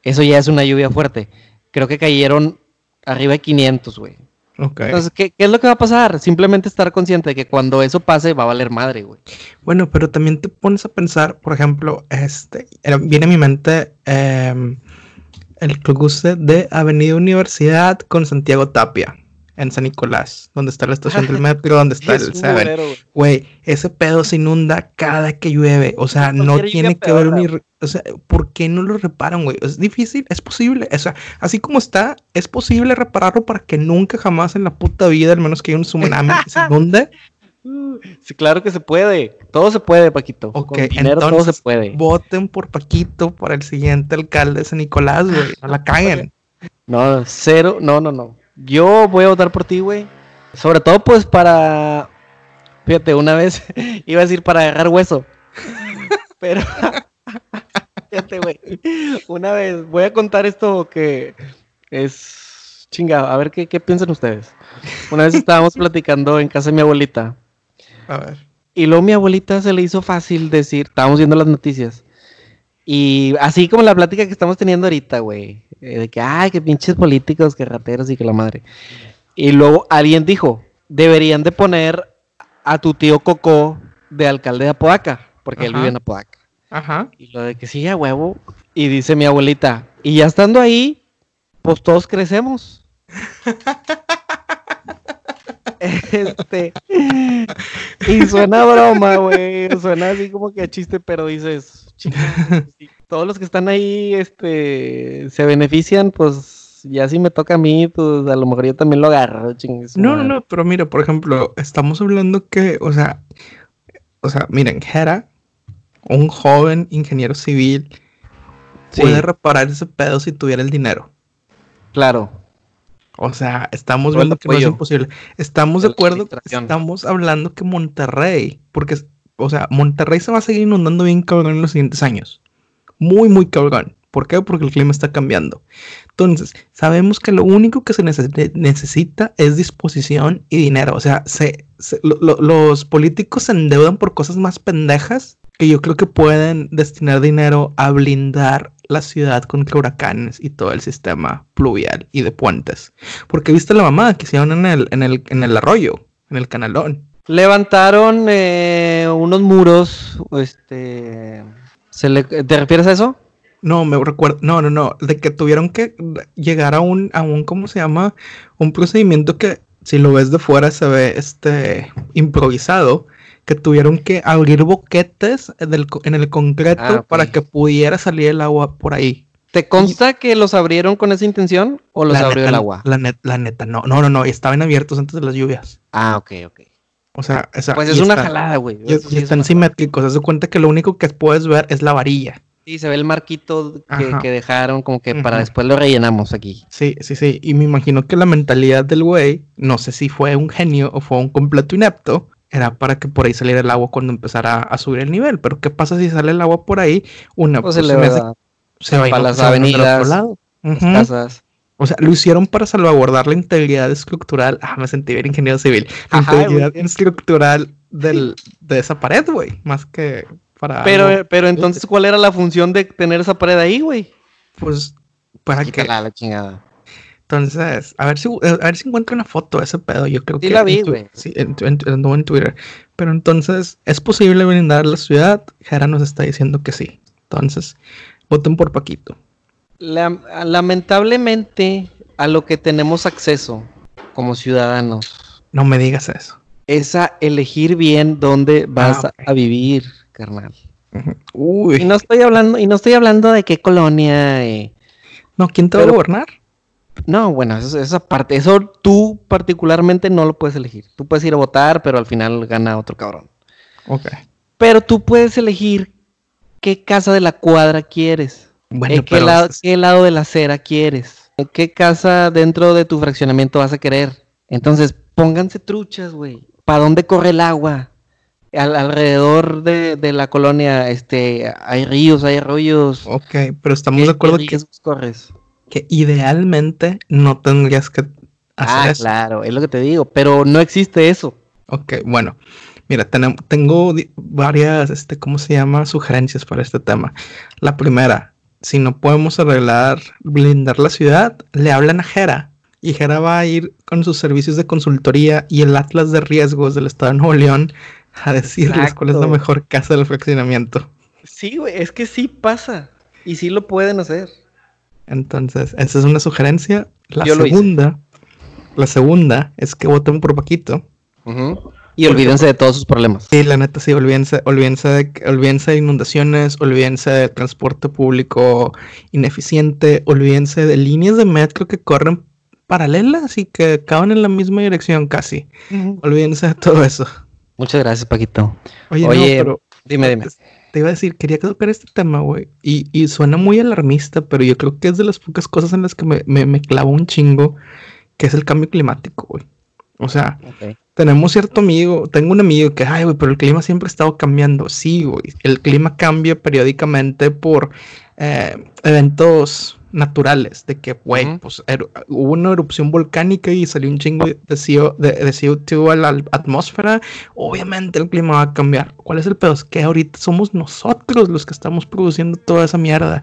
Eso ya es una lluvia fuerte. Creo que cayeron arriba de 500, güey. Ok. Entonces, ¿qué, qué es lo que va a pasar? Simplemente estar consciente de que cuando eso pase va a valer madre, güey. Bueno, pero también te pones a pensar, por ejemplo, este, viene a mi mente em, el cruce de Avenida Universidad con Santiago Tapia en San Nicolás, donde está la estación del (laughs) metro, donde está Es el Seven. güey. Ese pedo se inunda cada que llueve. O sea, no tiene que ver ni. O sea, ¿por qué no lo reparan, güey? Es difícil, es posible. O sea, así como está, es posible repararlo para que nunca jamás en la puta vida, al menos que haya un tsunami, se (laughs) inunde. Sí, claro que se puede. Todo se puede, Paquito. Ok, Con dinero todo entonces, se puede. Voten por Paquito para el siguiente alcalde de San Nicolás, güey. No la caguen. No, cero, no, no, no. Yo voy a votar por ti, güey. Sobre todo, pues, para. Fíjate, una vez (laughs) iba a decir para agarrar hueso. (laughs) Pero. (laughs) Fíjate, güey. Una vez, voy a contar esto que es. Chinga, a ver qué, qué piensan ustedes. Una vez estábamos platicando en casa de mi abuelita. A ver. Y luego mi abuelita se le hizo fácil decir, estábamos viendo las noticias. Y así como la plática que estamos teniendo ahorita, güey. eh, de que, ay, que pinches políticos, que rateros y que la madre. Y luego alguien dijo, deberían de poner a tu tío Coco de alcalde de Apodaca, porque él vive en Apodaca. Ajá. Y lo de que sí, a huevo. Y dice mi abuelita, y ya estando ahí, pues todos crecemos. (laughs) este. Y suena broma, güey. Suena así como que a chiste, pero dices, "Chinga, (laughs) si todos los que están ahí, este, se benefician, pues ya si me toca a mí, pues a lo mejor yo también lo agarro, chingue su No, no, madre". no, pero mira, por ejemplo, estamos hablando que, o sea, o sea, miren, Jera, un joven ingeniero civil, Sí. puede reparar ese pedo si tuviera el dinero. Claro. O sea, estamos Todo viendo que no es imposible. Estamos de acuerdo, estamos hablando que Monterrey, porque, o sea, Monterrey se va a seguir inundando bien cabrón en los siguientes años. Muy, muy cabrón. ¿Por qué? Porque el clima está cambiando. Entonces, sabemos que lo único que se nece- necesita es disposición y dinero. O sea, se, se- lo- lo- los políticos se endeudan por cosas más pendejas que yo creo que pueden destinar dinero a blindar la ciudad contra huracanes y todo el sistema pluvial y de puentes. Porque viste la mamada que hicieron en en el arroyo, en el canalón. Levantaron eh, unos muros, este, ¿se le- ¿te refieres a eso? No, me recuerdo, no, no, no, de que tuvieron que llegar a un, a un, ¿cómo se llama? Un procedimiento que si lo ves de fuera se ve este improvisado, que tuvieron que abrir boquetes en el concreto Ah, para que pudiera salir el agua por ahí. ¿Te consta que los abrieron con esa intención o los La abrió neta, el agua? La, net- la neta, no, no, no, no, estaban abiertos antes de las lluvias. Ah, ok, ok. O sea, o sea, Pues es una está- jalada, güey. Y, sí y es están simétricos, haz de cuenta que lo único que puedes ver es la varilla. Sí, se ve el marquito que, dejaron, como que para después lo rellenamos aquí. Sí, sí, sí. Y me imagino que la mentalidad del güey, no sé si fue un genio o fue un completo inepto, era para que por ahí saliera el agua cuando empezara a subir el nivel. Pero ¿qué pasa si sale el agua por ahí? Una, Pues pues, se le va hace- se va a para ir- las se va a inundar a otro avenidas, lado. las casas. O sea, lo hicieron para salvaguardar la integridad estructural. Ah, me sentí bien ingeniero civil. La Ajá, integridad estructural del, de esa pared, güey. Más que para. Pero, algo, pero entonces, ¿cuál era la función de tener esa pared ahí, güey? pues, para que. La chingada. Entonces, a ver si, a ver si encuentro una foto de ese pedo. Yo creo Sí que. la vi, güey. Sí, en, tu- en, Twitter. Pero entonces, ¿es posible blindar la ciudad? Jera nos está diciendo que sí. Entonces, voten por Paquito. La- lamentablemente, a lo que tenemos acceso como ciudadanos No me digas eso. es a elegir bien dónde vas Ah, a- vivir, carnal. Uy. Y no estoy hablando, y no estoy hablando de qué colonia. eh. No, ¿quién te va a gobernar? No, bueno, eso, esa parte, eso tú particularmente no lo puedes elegir. Tú puedes ir a votar, pero al final gana otro cabrón. Ok. Pero tú puedes elegir qué casa de la cuadra quieres. Bueno, ¿Qué, lado, ¿Qué lado de la acera quieres? ¿Qué casa dentro de tu fraccionamiento vas a querer? Entonces, pónganse truchas, güey. ¿Para dónde corre el agua? alrededor de, la colonia, este, hay ríos, hay arroyos. Ok, pero estamos de acuerdo que, corres? que idealmente no tendrías que hacer ah, claro, es lo que te digo, pero no existe eso. Ok, bueno, mira, tengo varias, este, ¿cómo se llama? Sugerencias para este tema. La primera, si no podemos arreglar, blindar la ciudad, le hablan a Jera. Y Jera va a ir con sus servicios de consultoría y el Atlas de Riesgos del Estado de Nuevo León a decirles cuál es la mejor casa del fraccionamiento. Sí, güey, es que sí pasa. Y sí lo pueden hacer. Entonces, esa es una sugerencia. La segunda, la segunda es que voten por Paquito. Y olvídense de todos sus problemas. Sí, la neta, sí, olvídense, olvídense, de, olvídense de inundaciones, olvídense de transporte público ineficiente, olvídense de líneas de metro que corren paralelas y que acaban en la misma dirección casi. Olvídense de todo eso. Muchas gracias, Paquito. Oye, pero dime, dime. Te iba a decir, quería tocar este tema, güey. Y, y, suena muy alarmista, pero yo creo que es de las pocas cosas en las que me, me, me clavo un chingo, que es el cambio climático, güey. O sea, tenemos cierto amigo, tengo un amigo que, ay, güey, pero el clima siempre ha estado cambiando. Sí, güey, el clima cambia periódicamente por eh, eventos naturales, de que, güey, pues hubo una erupción volcánica y salió un chingo de, CO, de, CO2 a la atmósfera, obviamente el clima va a cambiar. ¿Cuál es el pedo? Es que ahorita somos nosotros los que estamos produciendo toda esa mierda,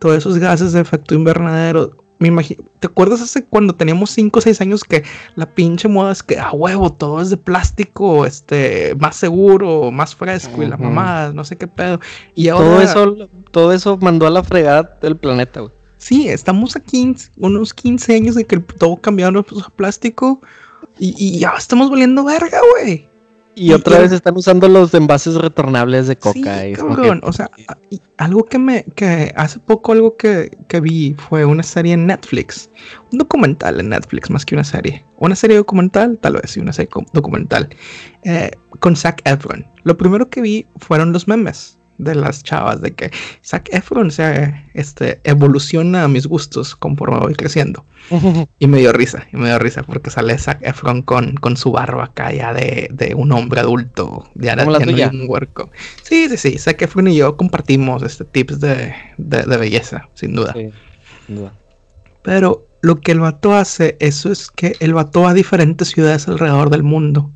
todos esos gases de efecto invernadero me imagino, ¿te acuerdas hace cuando teníamos 5 o 6 años que la pinche moda es que a huevo todo es de plástico, este, más seguro, más fresco y la mamada, no sé qué pedo. Y ahora todo eso todo eso mandó a la fregada del planeta, güey. Sí, estamos aquí unos 15 años de que todo cambiaron a plástico y, y ya estamos volviendo verga, güey. Y otra vez están usando los envases retornables de coca. Sí, O sea, algo que me, que hace poco algo que, que, vi fue una serie en Netflix. Un documental en Netflix más que una serie. Una serie documental, tal vez, sí, una serie documental. Eh, con Zac Efron. Lo primero que vi fueron los memes de las chavas, de que Zac Efron se este, evoluciona a mis gustos conforme voy creciendo. (laughs) y me dio risa, y me dio risa porque sale Zac Efron con, con su barba acá ya de, de un hombre adulto, ya, no un huerco. Sí, sí, sí, Zac Efron y yo compartimos este tips de, de, belleza, sin duda. sin duda. Pero lo que el vato hace, eso es que el vato va a diferentes ciudades alrededor del mundo.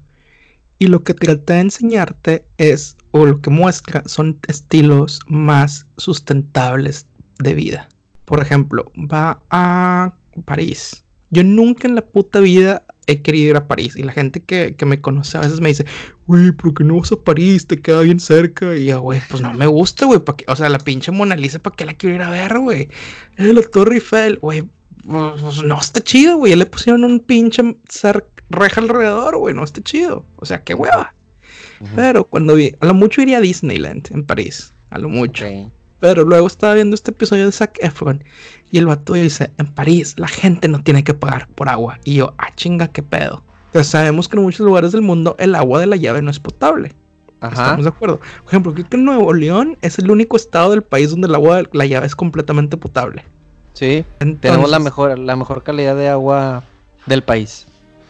Y lo que trata de enseñarte es o lo que muestra son estilos más sustentables de vida. Por ejemplo, va a París. Yo nunca en la puta vida he querido ir a París. Y la gente que, me conoce a veces me dice, güey, ¿por qué no vas a París? Te queda bien cerca. Y yo, güey, pues no me gusta, güey. O sea, la pinche Mona Lisa, ¿para qué la quiero ir a ver, güey? La Torre Eiffel, güey. Pues, no está chido, güey. Le pusieron un pinche reja alrededor, güey. No está chido. O sea, qué hueva. Pero cuando vi, a lo mucho iría a Disneyland en París, a lo mucho. Pero luego estaba viendo este episodio de Zac Efron y el vato dice, en París la gente no tiene que pagar por agua. Y yo, ah chinga, qué pedo. Entonces sabemos que en muchos lugares del mundo el agua de la llave no es potable. Ajá. Estamos de acuerdo. Por ejemplo, creo que Nuevo León es el único estado del país donde el agua de la llave es completamente potable. Sí, tenemos la mejor, la mejor calidad de agua del país.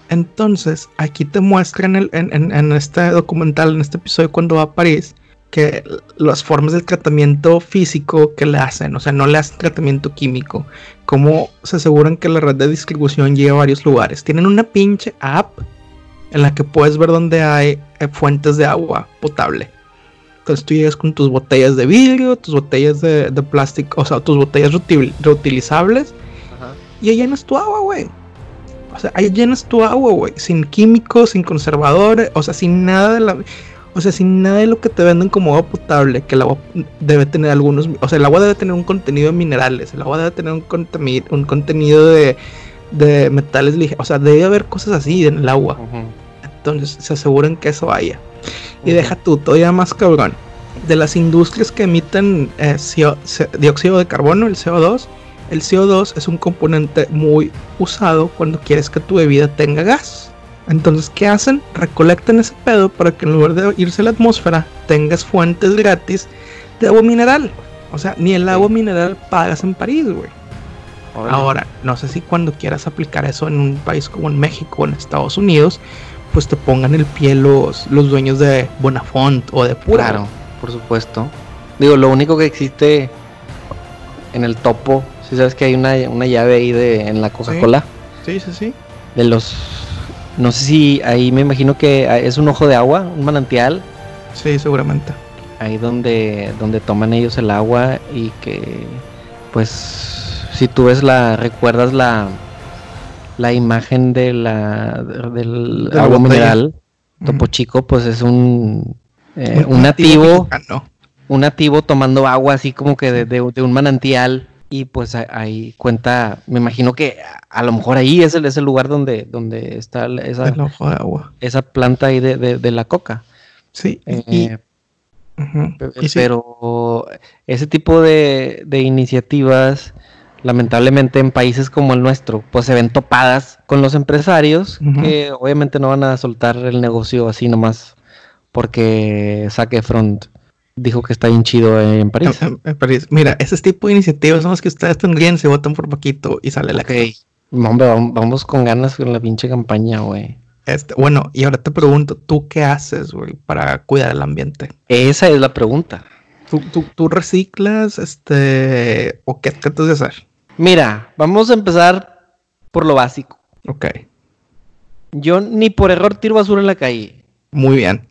Entonces, aquí te muestran en, este documental, en este episodio, cuando va a París, que las formas del tratamiento físico que le hacen, o sea, no le hacen tratamiento químico, cómo se aseguran que la red de distribución llegue a varios lugares. Tienen una pinche app en la que puedes ver dónde hay eh, fuentes de agua potable. Entonces tú llegas con tus botellas de vidrio, tus botellas de, plástico, o sea, tus botellas reutilizables, y ahí llenas tu agua, güey. O sea, ahí llenas tu agua, güey, sin químicos, sin conservadores, o sea, sin nada de la... O sea, sin nada de lo que te venden como agua potable, que el agua debe tener algunos... O sea, el agua debe tener un contenido de minerales, el agua debe tener un, un contenido de, de metales ligeros. O sea, debe haber cosas así en el agua. Entonces, se aseguran que eso haya. Y deja tú, todavía más cabrón. De las industrias que emiten eh, dióxido de carbono, el CO2, el CO2 es un componente muy usado cuando quieres que tu bebida tenga gas. Entonces, ¿qué hacen? Recolectan ese pedo para que en lugar de irse a la atmósfera, tengas fuentes gratis de agua mineral. O sea, ni el agua mineral pagas en París, güey. Ahora, no sé si cuando quieras aplicar eso en un país como en México o en Estados Unidos, pues te pongan el pie los, los dueños de Bonafont o de Pura. Claro, por supuesto. Digo, lo único que existe en el topo, si sabes que hay una, llave ahí de, en la Coca-Cola. Sí, sí, sí. De los. No sé si ahí me imagino que es un ojo de agua, un manantial. Sí, seguramente. Ahí donde, donde toman ellos el agua y que, pues, si tú ves la, recuerdas la, la imagen de la, del agua mineral, Topo Chico, pues es un, eh, un, nativo, un nativo tomando agua así como que de, un manantial y pues ahí cuenta, me imagino que a lo mejor ahí es el, es el lugar donde, donde está esa, agua. esa planta ahí de, la coca. Sí, eh, pero ese tipo de, de iniciativas lamentablemente en países como el nuestro, pues se ven topadas con los empresarios que obviamente no van a soltar el negocio así nomás porque Saque Front dijo que está bien chido en París. En, París. Mira, ese tipo de iniciativas son las que ustedes tendrían si votan por poquito y sale la Ok. Hombre, vamos con ganas con la pinche campaña, güey. Este, bueno, y ahora te pregunto, ¿tú qué haces, güey, para cuidar el ambiente? Esa es la pregunta. ¿Tú, reciclas, este, o qué tratas de hacer? Mira, vamos a empezar por lo básico. Ok. Yo ni por error tiro basura en la calle. Muy bien.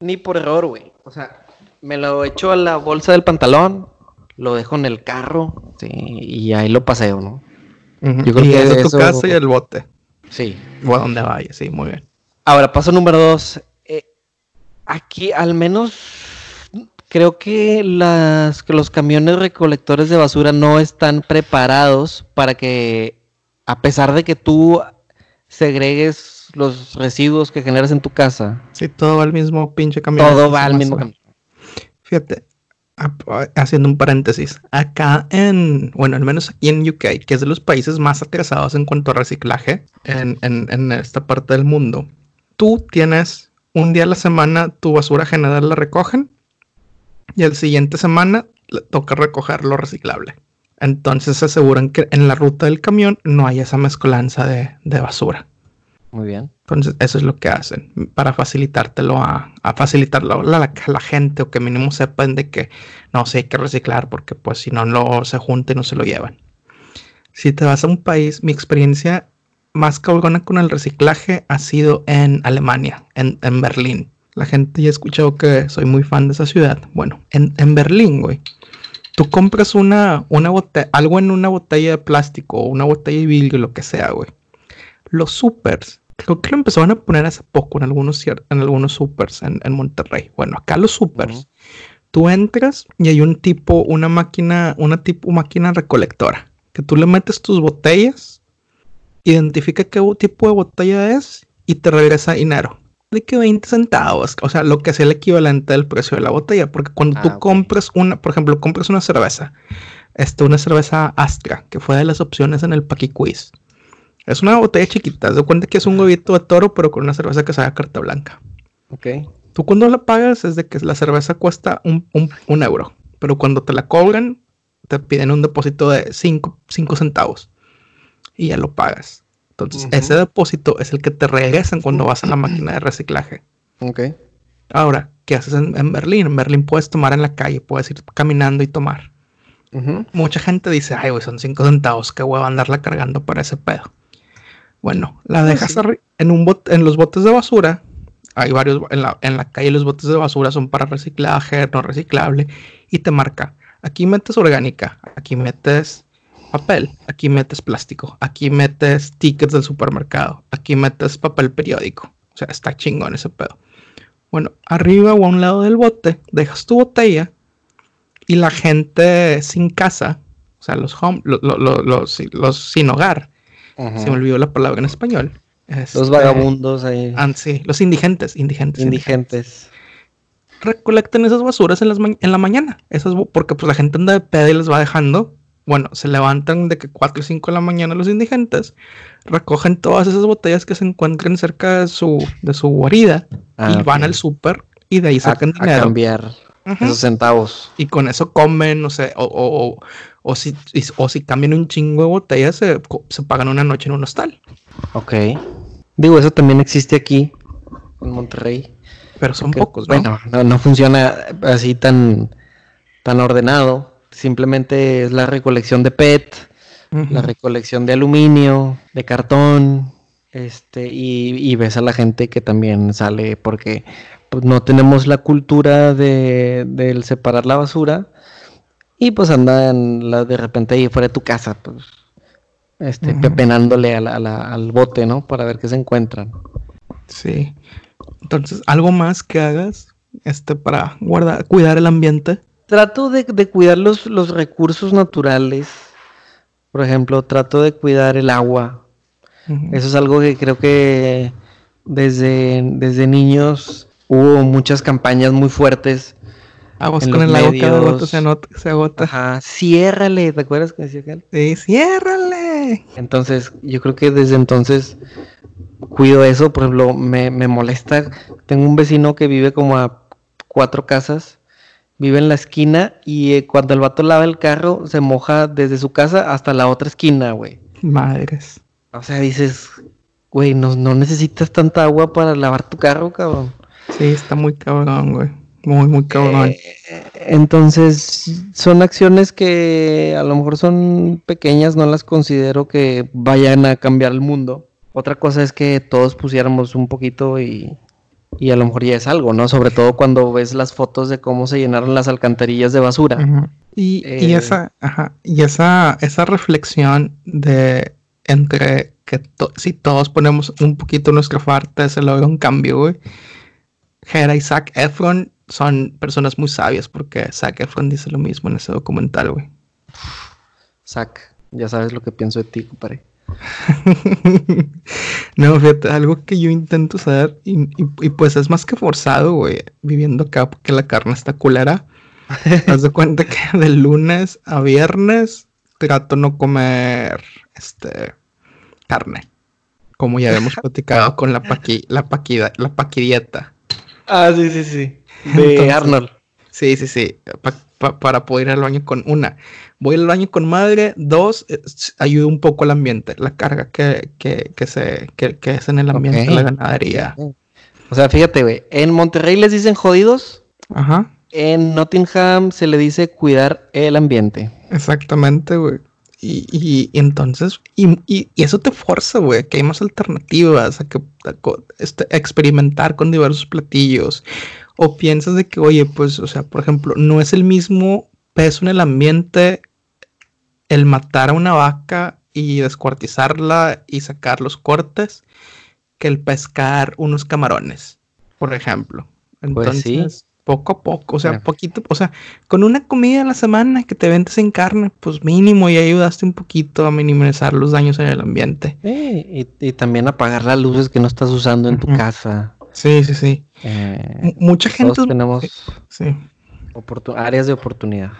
Ni por error, güey. O sea, me lo echo a la bolsa del pantalón, lo dejo en el carro, sí, y ahí lo paseo, ¿no? Yo creo y que es tu casa y el bote. Sí. O a donde vaya, sí, muy bien. Ahora, paso número dos. Eh, aquí, al menos creo que, las, que los camiones recolectores de basura no están preparados para que, a pesar de que tú segregues los residuos que generas en tu casa. Sí, todo va al mismo pinche camión. Todo va al mismo camión. Fíjate, haciendo un paréntesis, acá en, bueno, al menos aquí en UK, que es de los países más atrasados en cuanto a reciclaje en, esta parte del mundo, tú tienes un día a la semana tu basura general la recogen y el siguiente semana le toca recoger lo reciclable. Entonces se aseguran que en la ruta del camión no haya esa mezcolanza de, basura. Muy bien. Entonces eso es lo que hacen para facilitártelo a, a facilitarlo a la, gente o que mínimo sepan de que no sé, hay que reciclar porque pues si no, no se junta y no se lo llevan. Si te vas a un país, mi experiencia más cabrona con el reciclaje ha sido en Alemania, en, en Berlín. La gente ya ha escuchado que soy muy fan de esa ciudad. Bueno, en, Berlín, güey. Tú compras una, una botella, algo en una botella de plástico o una botella de vidrio, lo que sea, güey. Los supers, creo que lo empezaron a poner hace poco en algunos, en algunos supers en, Monterrey. Bueno, acá los supers, tú entras y hay un tipo, una máquina, una tipo máquina recolectora, que tú le metes tus botellas, identifica qué tipo de botella es y te regresa dinero de que 20 centavos, o sea, lo que es el equivalente del precio de la botella, porque cuando tú ah, compras una, por ejemplo, compras una cerveza, este, una cerveza Astra, que fue de las opciones en el Paqui Quiz. Es una botella chiquita, de cuenta que es un huevito de toro, pero con una cerveza que sabe a carta blanca. Ok. Tú cuando la pagas es de que la cerveza cuesta un, euro, pero cuando te la cobran, te piden un depósito de 5 centavos y ya lo pagas. Entonces, ese depósito es el que te regresan cuando vas a la máquina de reciclaje. Ok. Ahora, ¿qué haces en, Berlín? En Berlín puedes tomar en la calle, puedes ir caminando y tomar. Mucha gente dice, ay, güey, son cinco centavos, qué a andarla cargando para ese pedo. Bueno, la pues dejas en, un en los botes de basura. Hay varios, en la, en la calle los botes de basura son para reciclaje, no reciclable. Y te marca, aquí metes orgánica, aquí metes papel, aquí metes plástico, aquí metes tickets del supermercado, aquí metes papel periódico. O sea, está chingón ese pedo. Bueno, arriba o a un lado del bote, dejas tu botella y la gente sin casa, o sea, los, home, los, sin hogar, se me olvidó la palabra en español. los este, vagabundos ahí. Ah, sí, los indigentes, indigentes. Indigentes. Recolectan esas basuras en, las en la mañana. Esas, porque pues la gente anda de pedo y les va dejando bueno, se levantan de que 4 y 5 de la mañana los indigentes, recogen todas esas botellas que se encuentren cerca de su, de su guarida y ah, van al súper y de ahí sacan dinero. cambiar. esos centavos. Y con eso comen, no sé, o, o, o, si, o si cambian un chingo de botellas, se, se pagan una noche en un hostal. Ok. Digo, eso también existe aquí, en Monterrey. Pero son pocos, ¿no? Bueno, no, no funciona así tan, tan ordenado. Simplemente es la recolección de PET, la recolección de aluminio, de cartón, este, y, ves a la gente que también sale porque pues, no tenemos la cultura de, del separar la basura y pues andan la, de repente ahí fuera de tu casa, pues, este, pepenándole al bote, ¿no? Para ver qué se encuentran. Sí. Entonces, ¿algo más que hagas este, para guardar, cuidar el ambiente? Trato de, cuidar los, los, recursos naturales. Por ejemplo, trato de cuidar el agua. Eso es algo que creo que desde, desde niños hubo muchas campañas muy fuertes. Aguas con el agua, cada gota se, se agota. Ajá, ciérrale, ¿te acuerdas que decía aquel? Sí, ciérrale. Entonces, yo creo que desde entonces cuido eso, por ejemplo, me, molesta, tengo un vecino que vive como a cuatro casas, vive en la esquina y eh, cuando el vato lava el carro se moja desde su casa hasta la otra esquina, güey. Madres. O sea, dices, güey, no, no necesitas tanta agua para lavar tu carro, cabrón. Sí, está muy cabrón, güey. Muy, muy cabrón. Eh, entonces, son acciones que a lo mejor son pequeñas, no las considero que vayan a cambiar el mundo. Otra cosa es que todos pusiéramos un poquito y, a lo mejor ya es algo, ¿no? Sobre todo cuando ves las fotos de cómo se llenaron las alcantarillas de basura. y, y, eh, esa, ajá, y esa, esa reflexión de entre que si todos ponemos un poquito nuestra parte, se logra un cambio, güey. Y Zac Efron son personas muy sabias porque Zac Efron dice lo mismo en ese documental, güey. Zac, ya sabes lo que pienso de ti, compadre. (laughs) no, fíjate, algo que yo intento saber y, pues es más que forzado, güey, viviendo acá porque la carne está culera. (laughs) Haz de cuenta que de lunes a viernes trato no comer este carne. Como ya hemos (laughs) platicado con la paqui, la paquida, la paquidieta. Ah, sí, sí, sí. (laughs) De Arnold. Sí, sí, sí. para poder ir al baño con una. Voy al baño con madre. Dos, ayuda un poco al ambiente. La carga que, que, se, que, es en el ambiente de la ganadería. O sea, fíjate, güey. En Monterrey les dicen jodidos. Ajá. En Nottingham se le dice cuidar el ambiente. Exactamente, güey. Y, entonces, y, y, eso te fuerza, güey, que hay más alternativas, a que este, experimentar con diversos platillos. O piensas de que, oye, pues, o sea, por ejemplo, no es el mismo peso en el ambiente el matar a una vaca y descuartizarla y sacar los cortes que el pescar unos camarones, por ejemplo. Entonces, pues sí poco a poco, o sea, poquito, o sea, con una comida a la semana que te vendes en carne, pues mínimo y ayudaste un poquito a minimizar los daños en el ambiente. Sí, y, también apagar las luces que no estás usando en tu casa. Sí, sí, sí. Eh, mucha gente... tenemos sí. áreas de oportunidad.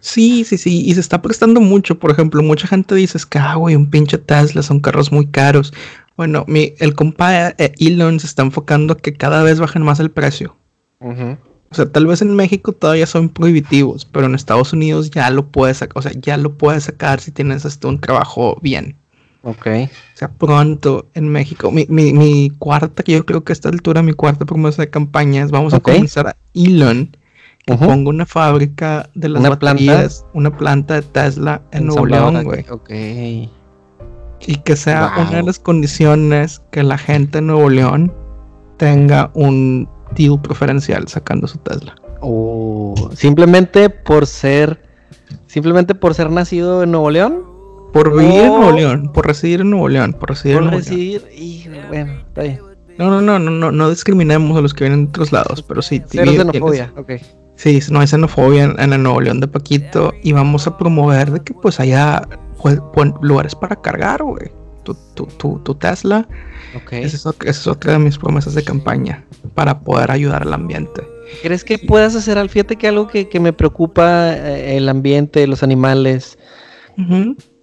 Sí, sí, sí, y se está prestando mucho, por ejemplo, mucha gente dice, es que, ah, güey, un pinche Tesla, son carros muy caros. Bueno, mi, el compa eh, Elon se está enfocando a que cada vez bajen más el precio. O sea, tal vez en México todavía son prohibitivos, pero en Estados Unidos ya lo puedes sacar, o sea, ya lo puedes sacar si tienes hasta un trabajo bien. Ok. O sea, pronto en México, mi, mi, mi cuarta, que yo creo que a esta altura mi cuarta promesa de campaña es vamos a comenzar a Elon que ponga una fábrica de las baterías, una planta de Tesla en, Nuevo León, güey. Ok. Y que sea una de las condiciones que la gente en Nuevo León tenga un deal preferencial sacando su Tesla. O simplemente por ser, simplemente por ser nacido en Nuevo León. Por vivir en Nuevo León, por residir en Nuevo León, por residir por en Nuevo residir, bueno, está bien. No, no, no, no, no, no discriminemos a los que vienen de otros lados, pero sí. Cero xenofobia, ok. Sí, no hay xenofobia en, el Nuevo León de Paquito y vamos a promover de que pues haya pues, lugares para cargar, güey. Tu, tu, tu, tu Tesla esa, es, otra de mis promesas de campaña para poder ayudar al ambiente. ¿Crees que puedas hacer al fíjate que algo que, me preocupa eh, el ambiente, los animales,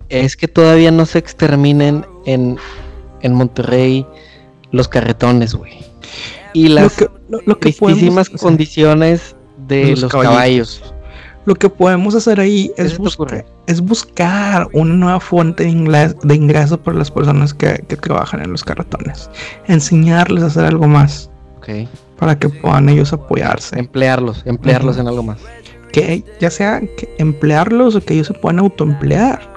es que todavía no se exterminen en, en Monterrey los carretones, güey. Y las lo condiciones de los, caballos. Lo que podemos hacer ahí es, buscar, es buscar una nueva fuente de, de ingreso para las personas que, trabajan en los carretones. Enseñarles a hacer algo más. Para que puedan ellos apoyarse. Emplearlos, emplearlos en algo más. Que ya sea que emplearlos o que ellos se puedan autoemplear.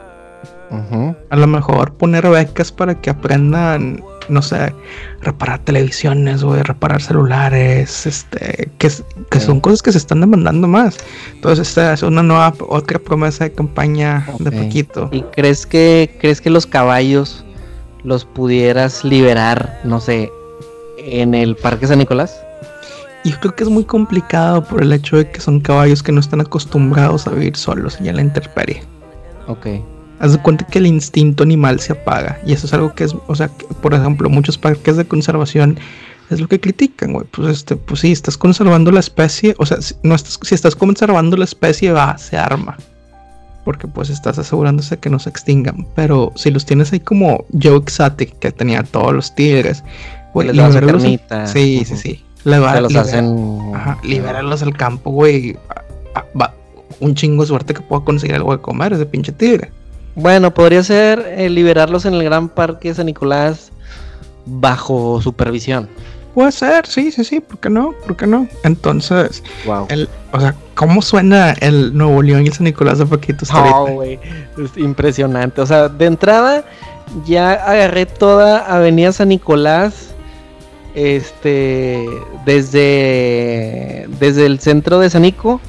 A lo mejor poner becas para que aprendan no sé, reparar televisiones, o reparar celulares, este, que, que son cosas que se están demandando más. Entonces, esta es una nueva, otra promesa de campaña de poquito. ¿Y crees que, crees que los caballos los pudieras liberar, no sé, en el Parque San Nicolás? Y creo que es muy complicado por el hecho de que son caballos que no están acostumbrados a vivir solos y en la intemperie. Ok. Haz de cuenta que el instinto animal se apaga. Y eso es algo que es, o sea, por ejemplo, muchos parques de conservación es lo que critican, güey. Pues este, pues sí, estás conservando la especie, o sea, si, no estás, si estás conservando la especie, va, se arma. Porque pues estás asegurándose que no se extingan. Pero si los tienes ahí como Joe Exotic, que tenía todos los tigres, güey, libéralos. Sí, sí, sí. Le va, los hacen. Ajá, libéralos al campo, güey. Va, un chingo de suerte que pueda conseguir algo de comer ese pinche tigre. Bueno, podría ser eh, liberarlos en el Gran Parque San Nicolás bajo supervisión. Puede ser, sí, sí, sí, ¿por qué no? ¿Por qué no? Entonces, wow. el, o sea, ¿cómo suena el Nuevo León y el San Nicolás de Paquitos oh, güey, es impresionante. O sea, de entrada ya agarré toda Avenida San Nicolás, este, desde, desde el centro de San Nico,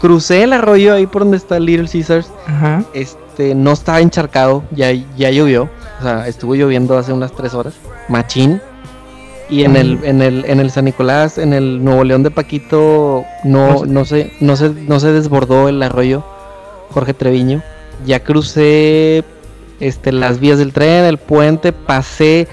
crucé el arroyo ahí por donde está Little Caesars, Ajá. Este, no estaba encharcado, ya, ya llovió, o sea, estuvo lloviendo hace unas tres horas, machín. Y en el, en el, en el San Nicolás, en el Nuevo León de Paquito, no, no, se, no, se, no se desbordó el arroyo Jorge Treviño. Ya crucé este, las vías del tren, el puente, pasé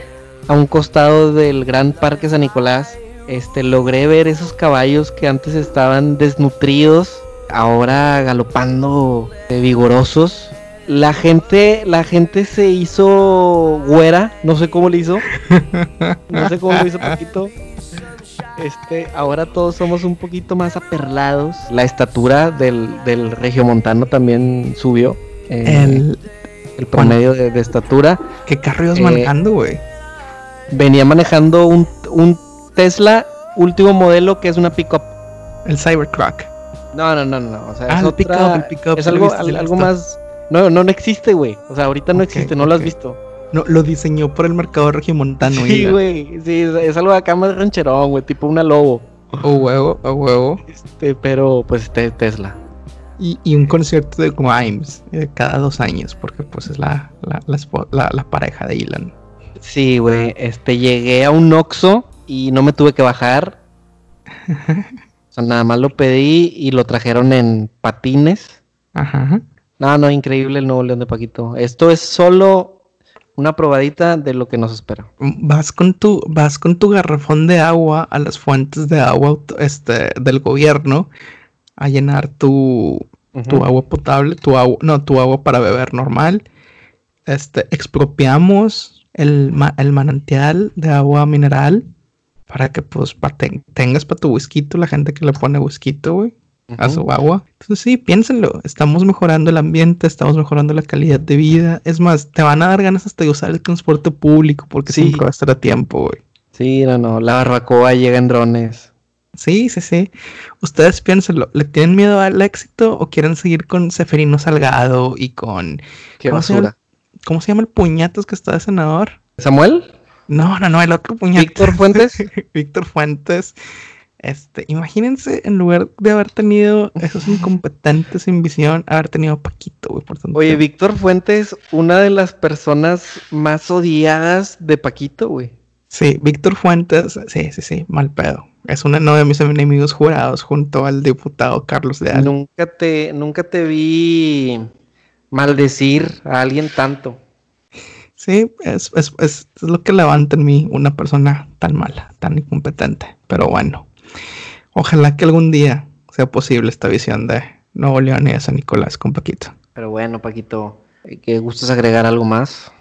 a un costado del Gran Parque San Nicolás. Este, logré ver esos caballos que antes estaban desnutridos, ahora galopando eh, vigorosos la gente, la gente se hizo güera, no sé cómo le hizo. (laughs) No sé cómo lo hizo poquito. Este, ahora todos somos un poquito más aperlados. La estatura del, del regiomontano también subió. Eh, el, el promedio de, estatura. ¿Qué carro ibas manejando, güey? Venía manejando un, un Tesla último modelo que es una pickup. El Cybertruck. No, no, no, no. O sea, ah, es, el pickup, el pickup, es algo, algo más no, no, no existe, güey. O sea, ahorita no existe, no lo has visto. No, lo diseñó por el mercado regiomontano. Sí, güey. Sí, es algo acá más rancherón, güey. Tipo una lobo. O huevo, o huevo. Este, pero pues este Tesla. Y, y, un concierto de Grimes eh, cada dos años, porque pues es la, la, la, la pareja de Elon. Sí, güey. Este, llegué a un Oxxo y no me tuve que bajar. (laughs) sea, nada más lo pedí y lo trajeron en patines. Ajá. No, no, increíble el nuevo León de Paquito. Esto es solo una probadita de lo que nos espera. Vas con tu, vas con tu garrafón de agua a las fuentes de agua este, del gobierno a llenar tu, tu agua potable, tu agua, no, tu agua para beber normal. Este, expropiamos el, el manantial de agua mineral para que pues tengas para tu whisky, la gente que le pone whisky, güey a su agua. Entonces sí, piénsenlo, estamos mejorando el ambiente, estamos mejorando la calidad de vida. Es más, te van a dar ganas hasta de usar el transporte público porque siempre va a estar a tiempo, güey. Sí, no, no, la barbacoa llega en drones. Sí, sí, sí. Ustedes piénsenlo, ¿le tienen miedo al éxito o quieren seguir con Seferino Salgado y con... Qué ¿cómo, se llama, ¿Cómo se llama el puñatos que está de senador? ¿Samuel? No, no, no, el otro puñatos. ¿Víctor Fuentes? (laughs) Víctor Fuentes este, imagínense, en lugar de haber tenido esos incompetentes sin visión, haber tenido a Paquito, güey, por tanto. Oye, Víctor Fuentes, una de las personas más odiadas de Paquito, güey. Sí, Víctor Fuentes, sí, sí, sí, mal pedo. Es uno de mis enemigos jurados junto al diputado Carlos Leal. Nunca te, nunca te vi maldecir a alguien tanto. Sí, es, es, es lo que levanta en mí una persona tan mala, tan incompetente. Pero bueno, Ojalá que algún día sea posible esta visión de Nuevo León y de San Nicolás con Paquito. Pero bueno, Paquito, ¿qué gustas agregar algo más?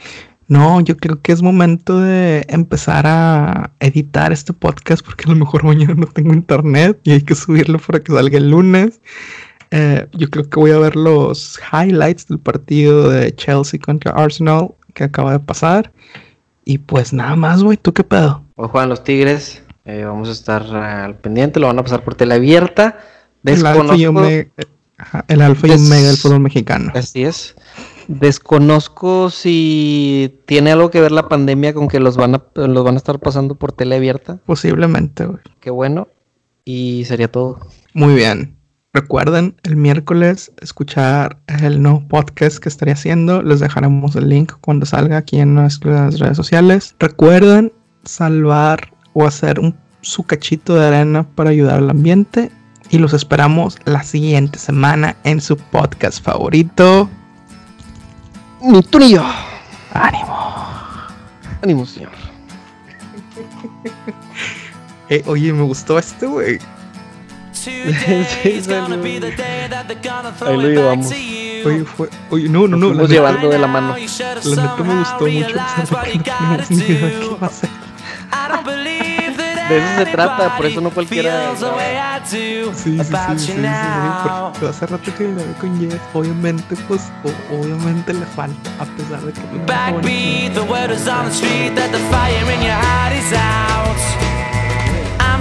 No, yo creo que es momento de empezar a editar este podcast porque a lo mejor mañana no tengo internet y hay que subirlo para que salga el lunes. Eh, yo creo que voy a ver los highlights del partido de Chelsea contra Arsenal que acaba de pasar. Y pues nada más, güey, ¿tú qué pedo? Hoy juegan los Tigres, eh, vamos a estar al pendiente, lo van a pasar por tele abierta. El alfa y omega, el alfa y omega del fútbol mexicano. Así es. Desconozco si tiene algo que ver la pandemia con que los van a, los van a estar pasando por tele abierta. Posiblemente, güey. Qué bueno. Y sería todo. Muy bien. Recuerden el miércoles escuchar el nuevo podcast que estaré haciendo. Les dejaremos el link cuando salga aquí en nuestras redes sociales. Recuerden salvar o hacer un, su cachito de arena para ayudar al ambiente. Y los esperamos la siguiente semana en su podcast favorito ni tú ni yo. Ánimo. Ánimo, señor. (laughs) eh, oye, me gustó este, güey. Sí, Ahí lo llevamos. Oye, fue, oye, no, no, no. Lo llevando de la mano. La neta me gustó mucho. No ni idea qué va a hacer. De eso se trata, por eso no cualquiera. Sí, sí, sí, sí, sí, porque hace rato que grabé con Jeff, obviamente, pues, obviamente le falta, a pesar de que. Backbeat,